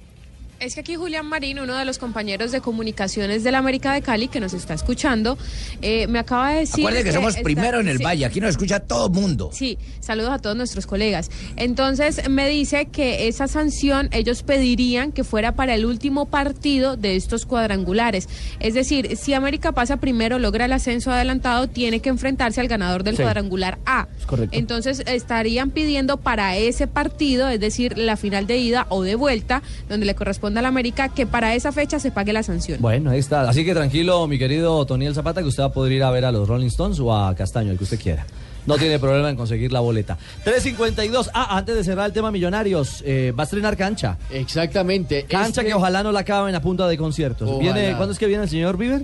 Es que aquí Julián Marín, uno de los compañeros de comunicaciones de la América de Cali, que nos está escuchando, eh, me acaba de decir... Acuérdense que somos está- primero en el sí, valle, aquí nos escucha todo el mundo. Sí, saludos a todos nuestros colegas. Entonces me dice que esa sanción ellos pedirían que fuera para el último partido de estos cuadrangulares. Es decir, si América pasa primero, logra el ascenso adelantado, tiene que enfrentarse al ganador del Sí. cuadrangular A. Es correcto. Entonces estarían pidiendo para ese partido, es decir, la final de ida o de vuelta, donde le corresponde a la América, que para esa fecha se pague la sanción. Bueno, ahí está. Así que tranquilo, mi querido Toniel Zapata, que usted va a poder ir a ver a los Rolling Stones o a Castaño, el que usted quiera. No tiene problema en conseguir la boleta. 3.52. Ah, antes de cerrar el tema Millonarios, eh, va a estrenar cancha. Exactamente. Cancha Este- que ojalá no la acaben a punta de conciertos. Ojalá. ¿Viene, ¿Cuándo es que viene el señor Bieber?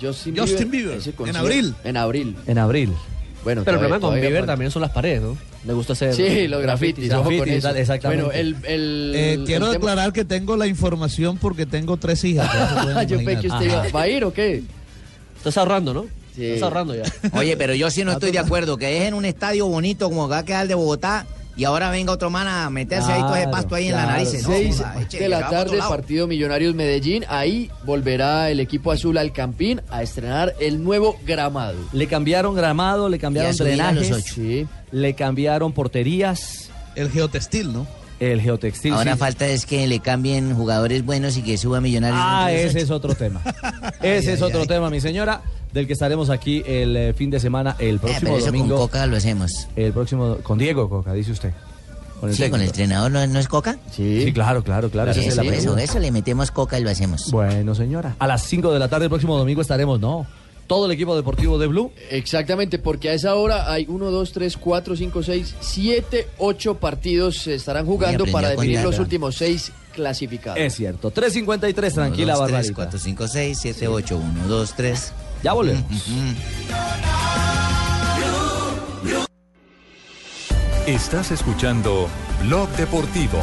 Justin, Justin Bieber, en abril. En abril. En abril. Bueno, pero el problema con Bieber falta. también son las paredes ¿no? Le gusta hacer Sí, los grafitis. grafitis, tal, exactamente. Bueno, el, el, Eh, el quiero tema- declarar que tengo la información porque tengo tres hijas. *laughs* Yo pensé que usted iba, ¿va a ir o qué? estás ahorrando ¿no? Sí. estás ahorrando ya Oye, pero yo sí no estoy de acuerdo que dejen un estadio bonito como va a quedar el de Bogotá y ahora venga otro man a meterse ahí todo ese pasto ahí en la nariz. No, Seis eche, de la tarde, partido Millonarios Medellín. Ahí volverá el equipo azul al Campín a estrenar el nuevo gramado. Le cambiaron gramado, le cambiaron drenajes, ocho. le cambiaron porterías, El geotextil, ¿no? el geotextil. Ahora sí. falta es que le cambien jugadores buenos y que suba Millonarios. Ah, ese es otro tema. *laughs* Ese es otro tema, mi señora, del que estaremos aquí el eh, fin de semana, el Eh, próximo pero eso domingo. con Coca lo hacemos. El próximo, con Diego Coca, dice usted. Con Sí, con el técnico. entrenador no, no es Coca. Sí, claro, claro, claro. ese es Eso, el eso, eso, le metemos Coca y lo hacemos. Bueno, señora. A las 5 de la tarde el próximo domingo estaremos, ¿no? Todo el equipo deportivo de Blue. Exactamente, porque a esa hora hay 1, 2, 3, 4, 5, 6, 7, 8 partidos se estarán jugando para definir los últimos 6 clasificados. Es cierto. 3.53, tranquila, 1, 2, 3, Barbarita. 4, 5, 6, 7, 8, 1, 2, 3. Ya volvemos. Estás escuchando Blog Deportivo.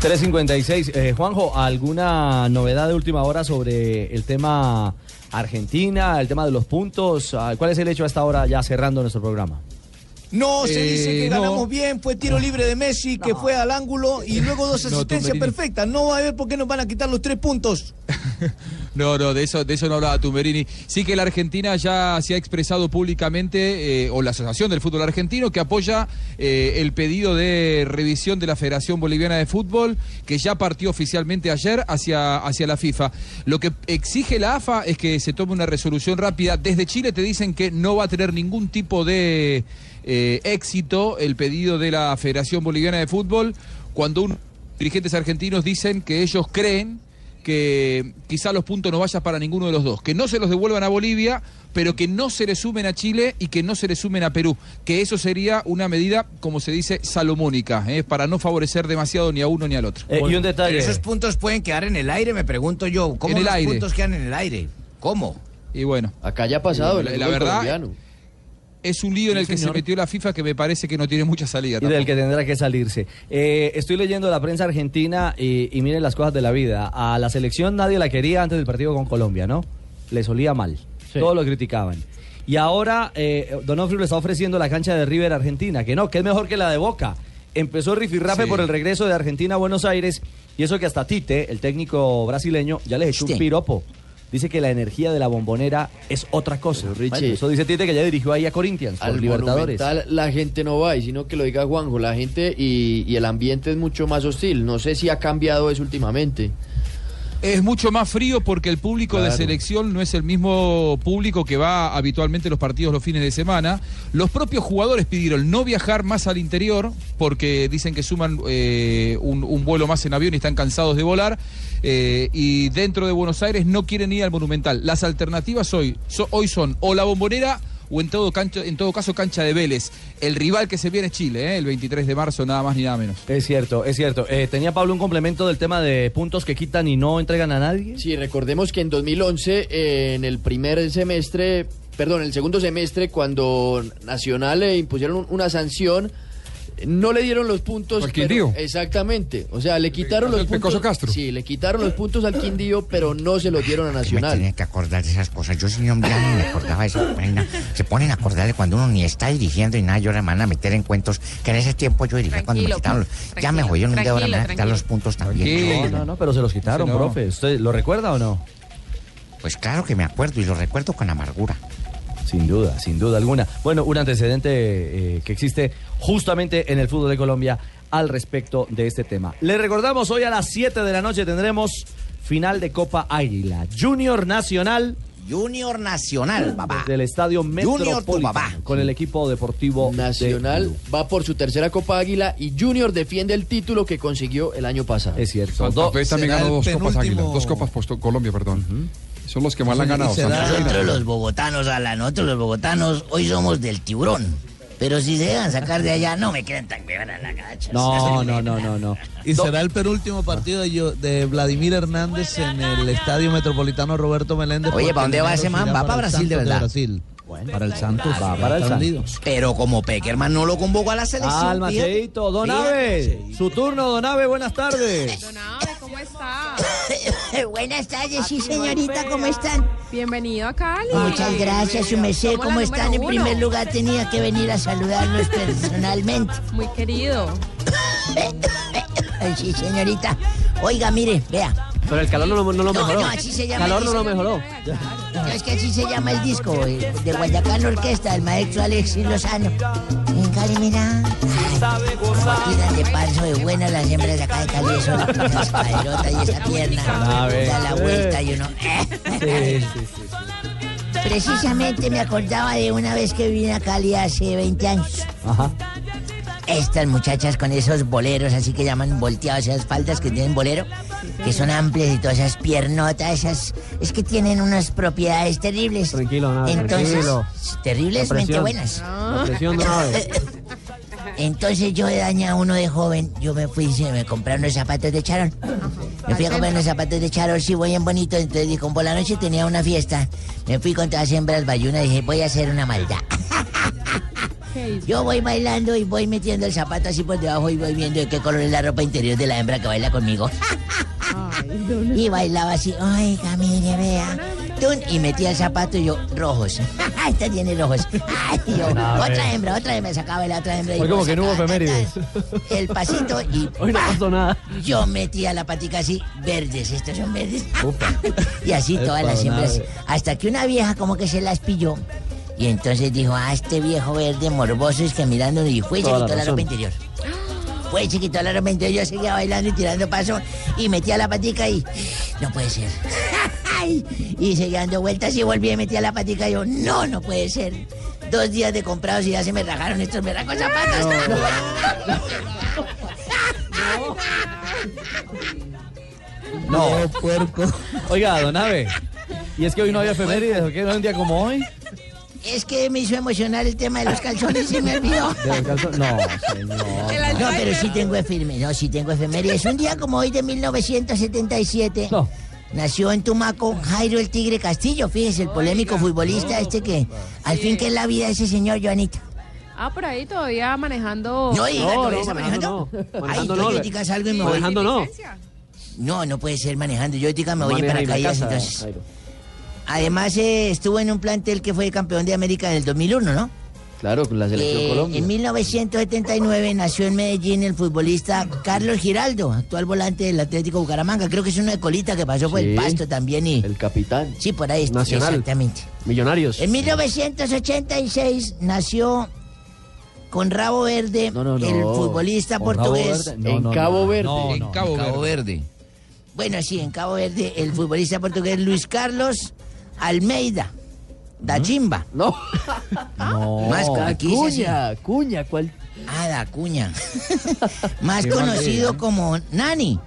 3.56. Eh, Juanjo, ¿alguna novedad de última hora sobre el tema Argentina, el tema de los puntos? Ah, ¿Cuál es el hecho hasta ahora ya cerrando nuestro programa? No, se Eh, dice que no. ganamos bien, fue tiro libre de Messi, que fue al ángulo y *laughs* luego dos asistencias perfectas. No va a ver por qué nos van a quitar los tres puntos. *laughs* No, no, de eso, de eso no hablaba Tumberini. Sí que la Argentina ya se ha expresado públicamente, eh, o la Asociación del Fútbol Argentino, que apoya eh, el pedido de revisión de la Federación Boliviana de Fútbol, que ya partió oficialmente ayer hacia, hacia la FIFA. Lo que exige la AFA es que se tome una resolución rápida. Desde Chile te dicen que no va a tener ningún tipo de eh, éxito el pedido de la Federación Boliviana de Fútbol cuando unos dirigentes argentinos dicen que ellos creen que quizá los puntos no vayan para ninguno de los dos, que no se los devuelvan a Bolivia, pero que no se le sumen a Chile y que no se le sumen a Perú, que eso sería una medida, como se dice, salomónica, ¿eh? para no favorecer demasiado ni a uno ni al otro. Eh, y un detalle. Esos puntos pueden quedar en el aire, me pregunto yo. ¿Cómo En el los aire. puntos quedan en el aire? ¿Cómo? Y bueno, Acá ya ha pasado el la, verdad colombiano. Es un lío en el que señor. se metió la FIFA que me parece que no tiene mucha salida. Y del que tendrá que salirse. Eh, estoy leyendo la prensa argentina y, y miren las cosas de la vida. A la selección nadie la quería antes del partido con Colombia, ¿no? Le solía mal. Todos lo criticaban. Y ahora eh, Donofrio le está ofreciendo la cancha de River Argentina, que no, que es mejor que la de Boca. Empezó rifirrafe Sí. por el regreso de Argentina a Buenos Aires y eso que hasta Tite, el técnico brasileño, ya les echó un piropo. Dice que la energía de la bombonera es otra cosa. Richie, Bueno, eso dice Tite que ya dirigió ahí a Corinthians por Al Libertadores. Monumental la gente no va, y sino que lo diga Juanjo, la gente y, y el ambiente es mucho más hostil. No sé si ha cambiado eso últimamente. Es mucho más frío porque el público de selección no es el mismo público que va habitualmente a los partidos los fines de semana. Los propios jugadores pidieron no viajar más al interior porque dicen que suman eh, un, un vuelo más en avión y están cansados de volar. Eh, y dentro de Buenos Aires no quieren ir al Monumental. Las alternativas hoy, so- hoy son o la Bombonera o en todo, cancha, en todo caso cancha de Vélez. El rival que se viene es Chile, ¿eh? el 23 de marzo, nada más ni nada menos. Es cierto, es cierto. Eh, tenía Pablo un complemento del tema de puntos que quitan y no entregan a nadie. Sí, recordemos que en 2011, eh, en el primer semestre, perdón, el segundo semestre, cuando Nacional le impusieron un- una sanción, no le dieron los puntos. Al pero- Quindío. exactamente. O sea, le quitaron los puntos. Pecoso Castro. Sí, le quitaron los puntos al Quindío, pero no se los dieron a Me Nacional. tenía que acordar de esas cosas. Yo hombre, ya ni me acordaba de esa vaina. Se ponen a acordar de cuando uno ni está dirigiendo y nada, y ahora me van a meter en cuentos que en ese tiempo yo dirigía cuando me quitaron. los- tranquilo, ya me jodieron un dedo, ahora me van a quitar los puntos también. No, no, no, pero se los quitaron, Sí, no. profe. ¿Usted lo recuerda o no? Pues claro que me acuerdo y lo recuerdo con amargura. Sin duda, sin duda alguna. Bueno, un antecedente eh, que existe justamente en el fútbol de Colombia al respecto de este tema. Le recordamos, hoy a las 7 de la noche tendremos final de Copa Águila. Junior Nacional. Junior Nacional, papá. Del estadio Junior, tu Metropolitano. papá. Con el equipo deportivo de Nacional va por su tercera Copa Águila y Junior defiende el título que consiguió el año pasado. Es cierto. Santa Fe también ganó dos Copas Águila, dos Copas Colombia, perdón. Son los que más la han ganado. Nosotros los bogotanos, Alan, nosotros los bogotanos, hoy somos del tiburón. Pero si se dejan sacar de allá, no me quedan tan bien a la gacha. No, *laughs* no, no, no, no. Y será el penúltimo partido de, yo- de Vladimir Hernández en el Estadio Metropolitano Roberto Meléndez. Oye, ¿para dónde va ese man? ¿Va para Brasil de verdad? Brasil. para el Santos. Va para el Santos. Pero como Peckerman no lo convocó a la selección. Alma, fíjate. Cheito, Don Fíjate. Ave. Su turno, Don Ave, buenas tardes. ¿Cómo está? *coughs* Buenas tardes, sí, señorita, ¿cómo están? Bienvenido a Cali. Muchas gracias, su la ¿cómo están? En primer lugar, tenía que venir a saludarlos personalmente. *coughs* Muy querido. *coughs* Sí, señorita. Oiga, mire, vea. Pero el calor no, lo- no lo No, mejoró. no, así se llama calor el no lo mejoró. No, es que así se llama el disco eh, de Guayacán Orquesta, el maestro Alexis Lozano. En Cali, mira. Tiran de paso de buena las hembras de acá de Cali, eso, esa y esa pierna. A ver. Da la vuelta y uno. Sí, sí, sí. Precisamente me acordaba de una vez que vine a Cali hace 20 años. Ajá. Estas muchachas con esos boleros, así que llaman volteados, esas faldas que tienen bolero, que son amplias y todas esas piernotas, esas. Es que tienen unas propiedades terribles. Tranquilo, nada, Entonces, tranquilo. presión. buenas. *laughs* Entonces yo de daña uno de joven, yo me fui y me compré unos zapatos de charol. Me fui a comprar unos zapatos de charol, sí, voy en bonito. Entonces dije, por la noche tenía una fiesta, me fui con todas las hembras bayunas y dije, voy a hacer una maldad. *laughs* Yo voy bailando y voy metiendo el zapato así por debajo y voy viendo de qué color es la ropa interior de la hembra que baila conmigo. *laughs* y bailaba así, oiga, mire, vea. Tun, y metía el zapato y yo, rojos. *laughs* Esta tiene rojos. Ay, yo, otra hembra, otra hembra, sacaba la otra hembra. y Fue como que no hubo efemérides. El pasito *laughs* y Hoy no ¡pa! pasó nada. yo metía la patica así, verdes, estos son verdes. Upa. Y así todas las hembras. Hasta que una vieja como que se las pilló. Y entonces dijo, ah, este viejo verde morboso es que mirando y fue y se la quitó la razón. ropa interior. Fue y se quitó la ropa interior, yo seguía bailando y tirando paso y metía la patica y no puede ser. *laughs* y seguía dando vueltas y volví y metía la patica y yo, no, no puede ser. Dos días de comprados y ya se me rajaron estos berracos zapatos. No. *laughs* puerco. Oiga, Don Ave. ¿Y es que hoy no había efemérides o qué? ¿No es un día como hoy? Es que me hizo emocionar el tema de los calzones y me olvidó. *laughs* ¿De los calzones? No, *laughs* señor. No, pero sí tengo efemérides. No, sí tengo efemérides. Un día como hoy de 1977 nació en Tumaco Jairo el Tigre Castillo. Fíjese, el polémico futbolista este que al fin que es la vida de ese señor Joanita. Ah, por ahí todavía manejando. No, diga, No, ¿no no, está manejando no. Manejando yo no. ahorita salgo y me voy. Manejando no. No, no puede ser manejando. Yo ahorita me voy en la paracaídas, entonces. Jairo. Además, eh, estuvo en un plantel que fue campeón de América en el 2001, ¿no? Claro, con la selección Eh, Colombia. En 1979 nació en Medellín el futbolista Carlos Giraldo, actual volante del Atlético Bucaramanga. Creo que es uno de colita que pasó por el pasto también y... El capitán. Sí, por ahí. está, Nacional. Exactamente. Millonarios. En 1986 nació con rabo verde No, no, no. el futbolista portugués verde. No, en no, Cabo no, Verde. no, en no. Cabo, Cabo Verde. Verde. Bueno, sí, en Cabo Verde, el futbolista portugués Luis Carlos Almeida. Da Chimba. No. *laughs* No. Más aquí así. Cuña, Cuña, ¿cuál? Ah, da Cuña. *laughs* Más conocido como Nani.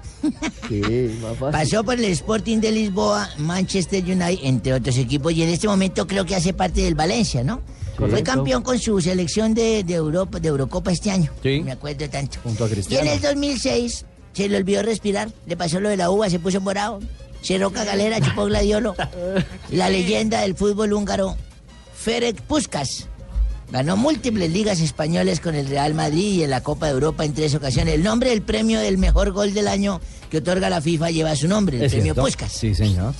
Sí, más fácil. Pasó por el Sporting de Lisboa, Manchester United, entre otros equipos, y en este momento creo que hace parte del Valencia, ¿no? Fue campeón con su selección de, de Europa, de Eurocopa este año. Sí. Me acuerdo tanto. Junto a Y en Cristiano. el 2006 se le olvidó respirar, le pasó lo de la uva, se puso morado, cerró cagalera, chupó gladiolo. La leyenda del fútbol húngaro, Ferenc Puskas, ganó múltiples ligas españoles con el Real Madrid y en la Copa de Europa en tres ocasiones. El nombre del premio del mejor gol del año que otorga la FIFA lleva su nombre, el ¿Es premio cierto? Puskas. Sí, señor.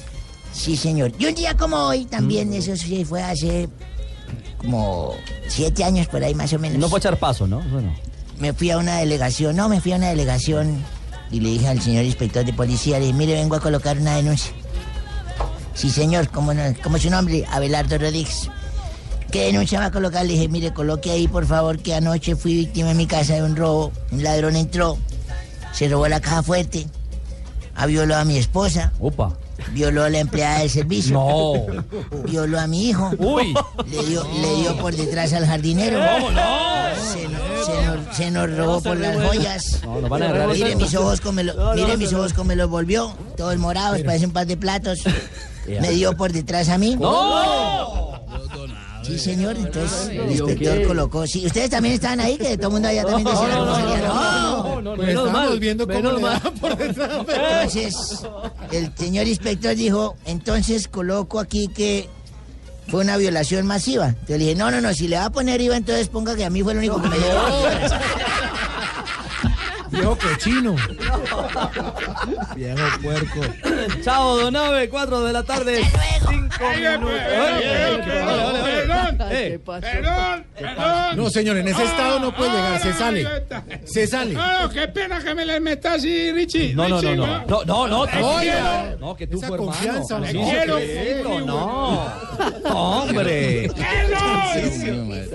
Sí, señor. Y un día como hoy, Mm. también, eso sí fue hace como siete años por ahí más o menos. No puede echar paso, ¿no? Bueno. Me fui a una delegación, no, me fui a una delegación y le dije al señor inspector de policía, le dije, mire, vengo a colocar una denuncia. Sí, señor, ¿cómo, no- cómo es su nombre? Abelardo Rodríguez. ¿Qué denuncia va a colocar? Le dije, mire, coloque ahí, por favor, que anoche fui víctima en mi casa de un robo. Un ladrón entró, se robó la caja fuerte, a violó a mi esposa. Opa. Violó a la empleada del servicio. No. Violó a mi hijo. Uy. Le dio, le dio por detrás al jardinero. ¿Cómo no? Se nos, se nos- se nos robó por las joyas. No, nos van a agarrar Mire mis ojos como me lo, No, no, mire no, mis no. ojos como los volvió. Todos morados, parece un par de platos. Me dio por detrás a mí. ¡No! Sí, señor. Entonces el ¿Y inspector colocó. Sí, ustedes también estaban ahí, que todo el mundo allá también decía la grosería. No. no, Pues mal, viendo cómo menos le daban por detrás. Entonces, el señor inspector dijo, entonces coloco aquí que fue una violación masiva. Entonces le dije, no, no, no, si le va a poner IVA, entonces ponga que a mí fue el único que me dio. *laughs* Viejo cochino. Viejo puerco. Chao, Donave, 4 de la tarde. 5 minutos. perdón, perdón, Eh. Perdón, perdón. No, señor, en ese estado no puede llegar, se sale. Se sale. No, qué pena que me le meta así, Richie. No, no, no, no. No, no, no. No, que tú Esa fue hermano. confianza, No, quiero. No. Hombre.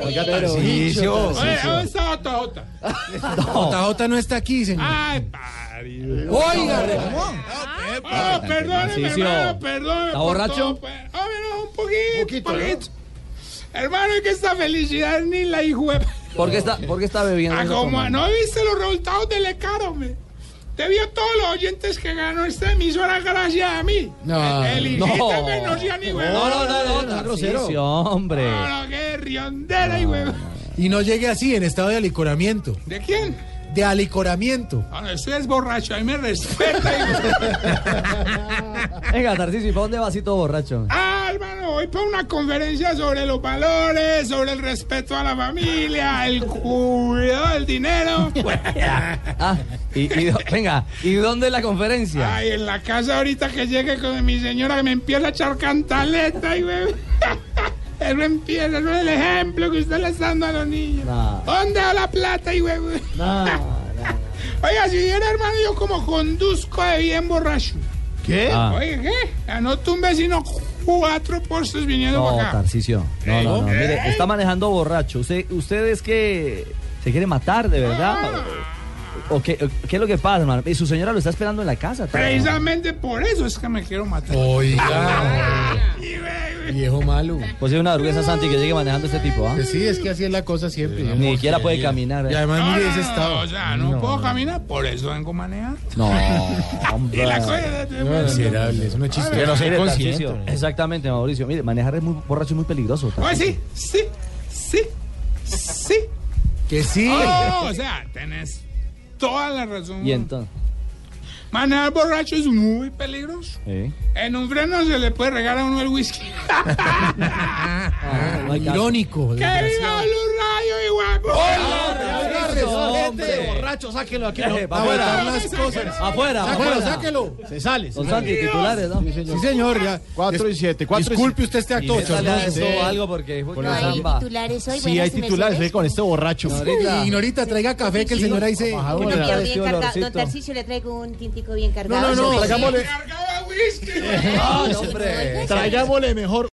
Oiga, Tarcisio. Oye, ¿dónde está Jota? JJ no está aquí, señor. Ay. Oiga, Oh, perdóneme, Tarcisio. hermano, perdóneme. ¿Está borracho? pues. No, un poquito, poquito. Hermano, es que esta felicidad ni la hijo de- ¿Por qué está, por qué está bebiendo? Ah, como no viste los resultados del Ecaro, hombre. Te vio todos los oyentes que ganó esta emisora gracias a mí. No. el, No. no sea ni huevón. No, no, no, no, Tarcisio, hombre. No, no, qué riondera y huevón. Y no llegue así, en estado de alicoramiento. ¿De quién? De alicoramiento. Ah, usted es borracho, ahí me respeta. hijo. *laughs* Venga, Tarcisio, ¿y para dónde vas así todo borracho? ah, hermano, voy para una conferencia sobre los valores, sobre el respeto a la familia, el cuidado del dinero. *laughs* Ah, y, y- venga, ¿y dónde es la conferencia? Ay, en la casa ahorita que llegue con mi señora que me empieza a echar cantaleta y huevón. Eso empieza, eso es el ejemplo que usted le está dando a los niños. No. ¿Dónde va la plata y huevón? No, Oiga, si viera, hermano, yo como conduzco de bien borracho. ¿Qué? Ah. Oiga, ¿qué? Anoto un vecino cuatro postes viniendo no, para acá. Tarcisio. No, no, no. Mire, está manejando borracho. ¿Usted, usted es que se quiere matar, de verdad? ¿O qué, qué es lo que pasa, hermano? ¿Y su señora lo está esperando en la casa? Precisamente por eso es que me quiero matar. Oiga. Viejo malo. Pues es una vergüenza, Santi, que llegue manejando este tipo, ¿ah? Pues sí, es que así es la cosa siempre. Ni siquiera puede caminar. Y ¿eh? además, No, mire no, ese no, estado. o sea, no, No. puedo caminar, por eso vengo manejando. No, *laughs* Y hombre. la cosa- miserable, eso no es chiste. Que no Sé mire, consciente. Exactamente, Mauricio. Mire, manejar es muy borracho y muy peligroso. Oye, Tarcisio. sí, sí, sí, sí. Que sí. Oh, o sea, tenés toda la razón. Y entonces. Manejar borracho es muy peligroso. ¿eh? En un freno se le puede regar a uno el whisky. *laughs* Ah, no. Irónico. ¡Que viva Blue Radio y guapo! Este borracho, sáquelo aquí. Eh, afuera. las cosas. Afuera, Sáquelo, afuera. sáquelo. Se sale. se Don sale. Santi, titulares, ¿no? Sí, señor, ya. 4 y 7, 4 y Disculpe usted este acto. Esto algo porque titulares hoy. Sí, hay titulares, con este borracho. Y Ignorita, traiga café que el señor ahí se. Hola. Don Tarcisio le traigo un tintico bien No, cargado. no, no, Su merced. traigámosle, Cargaba whisky. *laughs* Ah, hombre. traigámosle mejor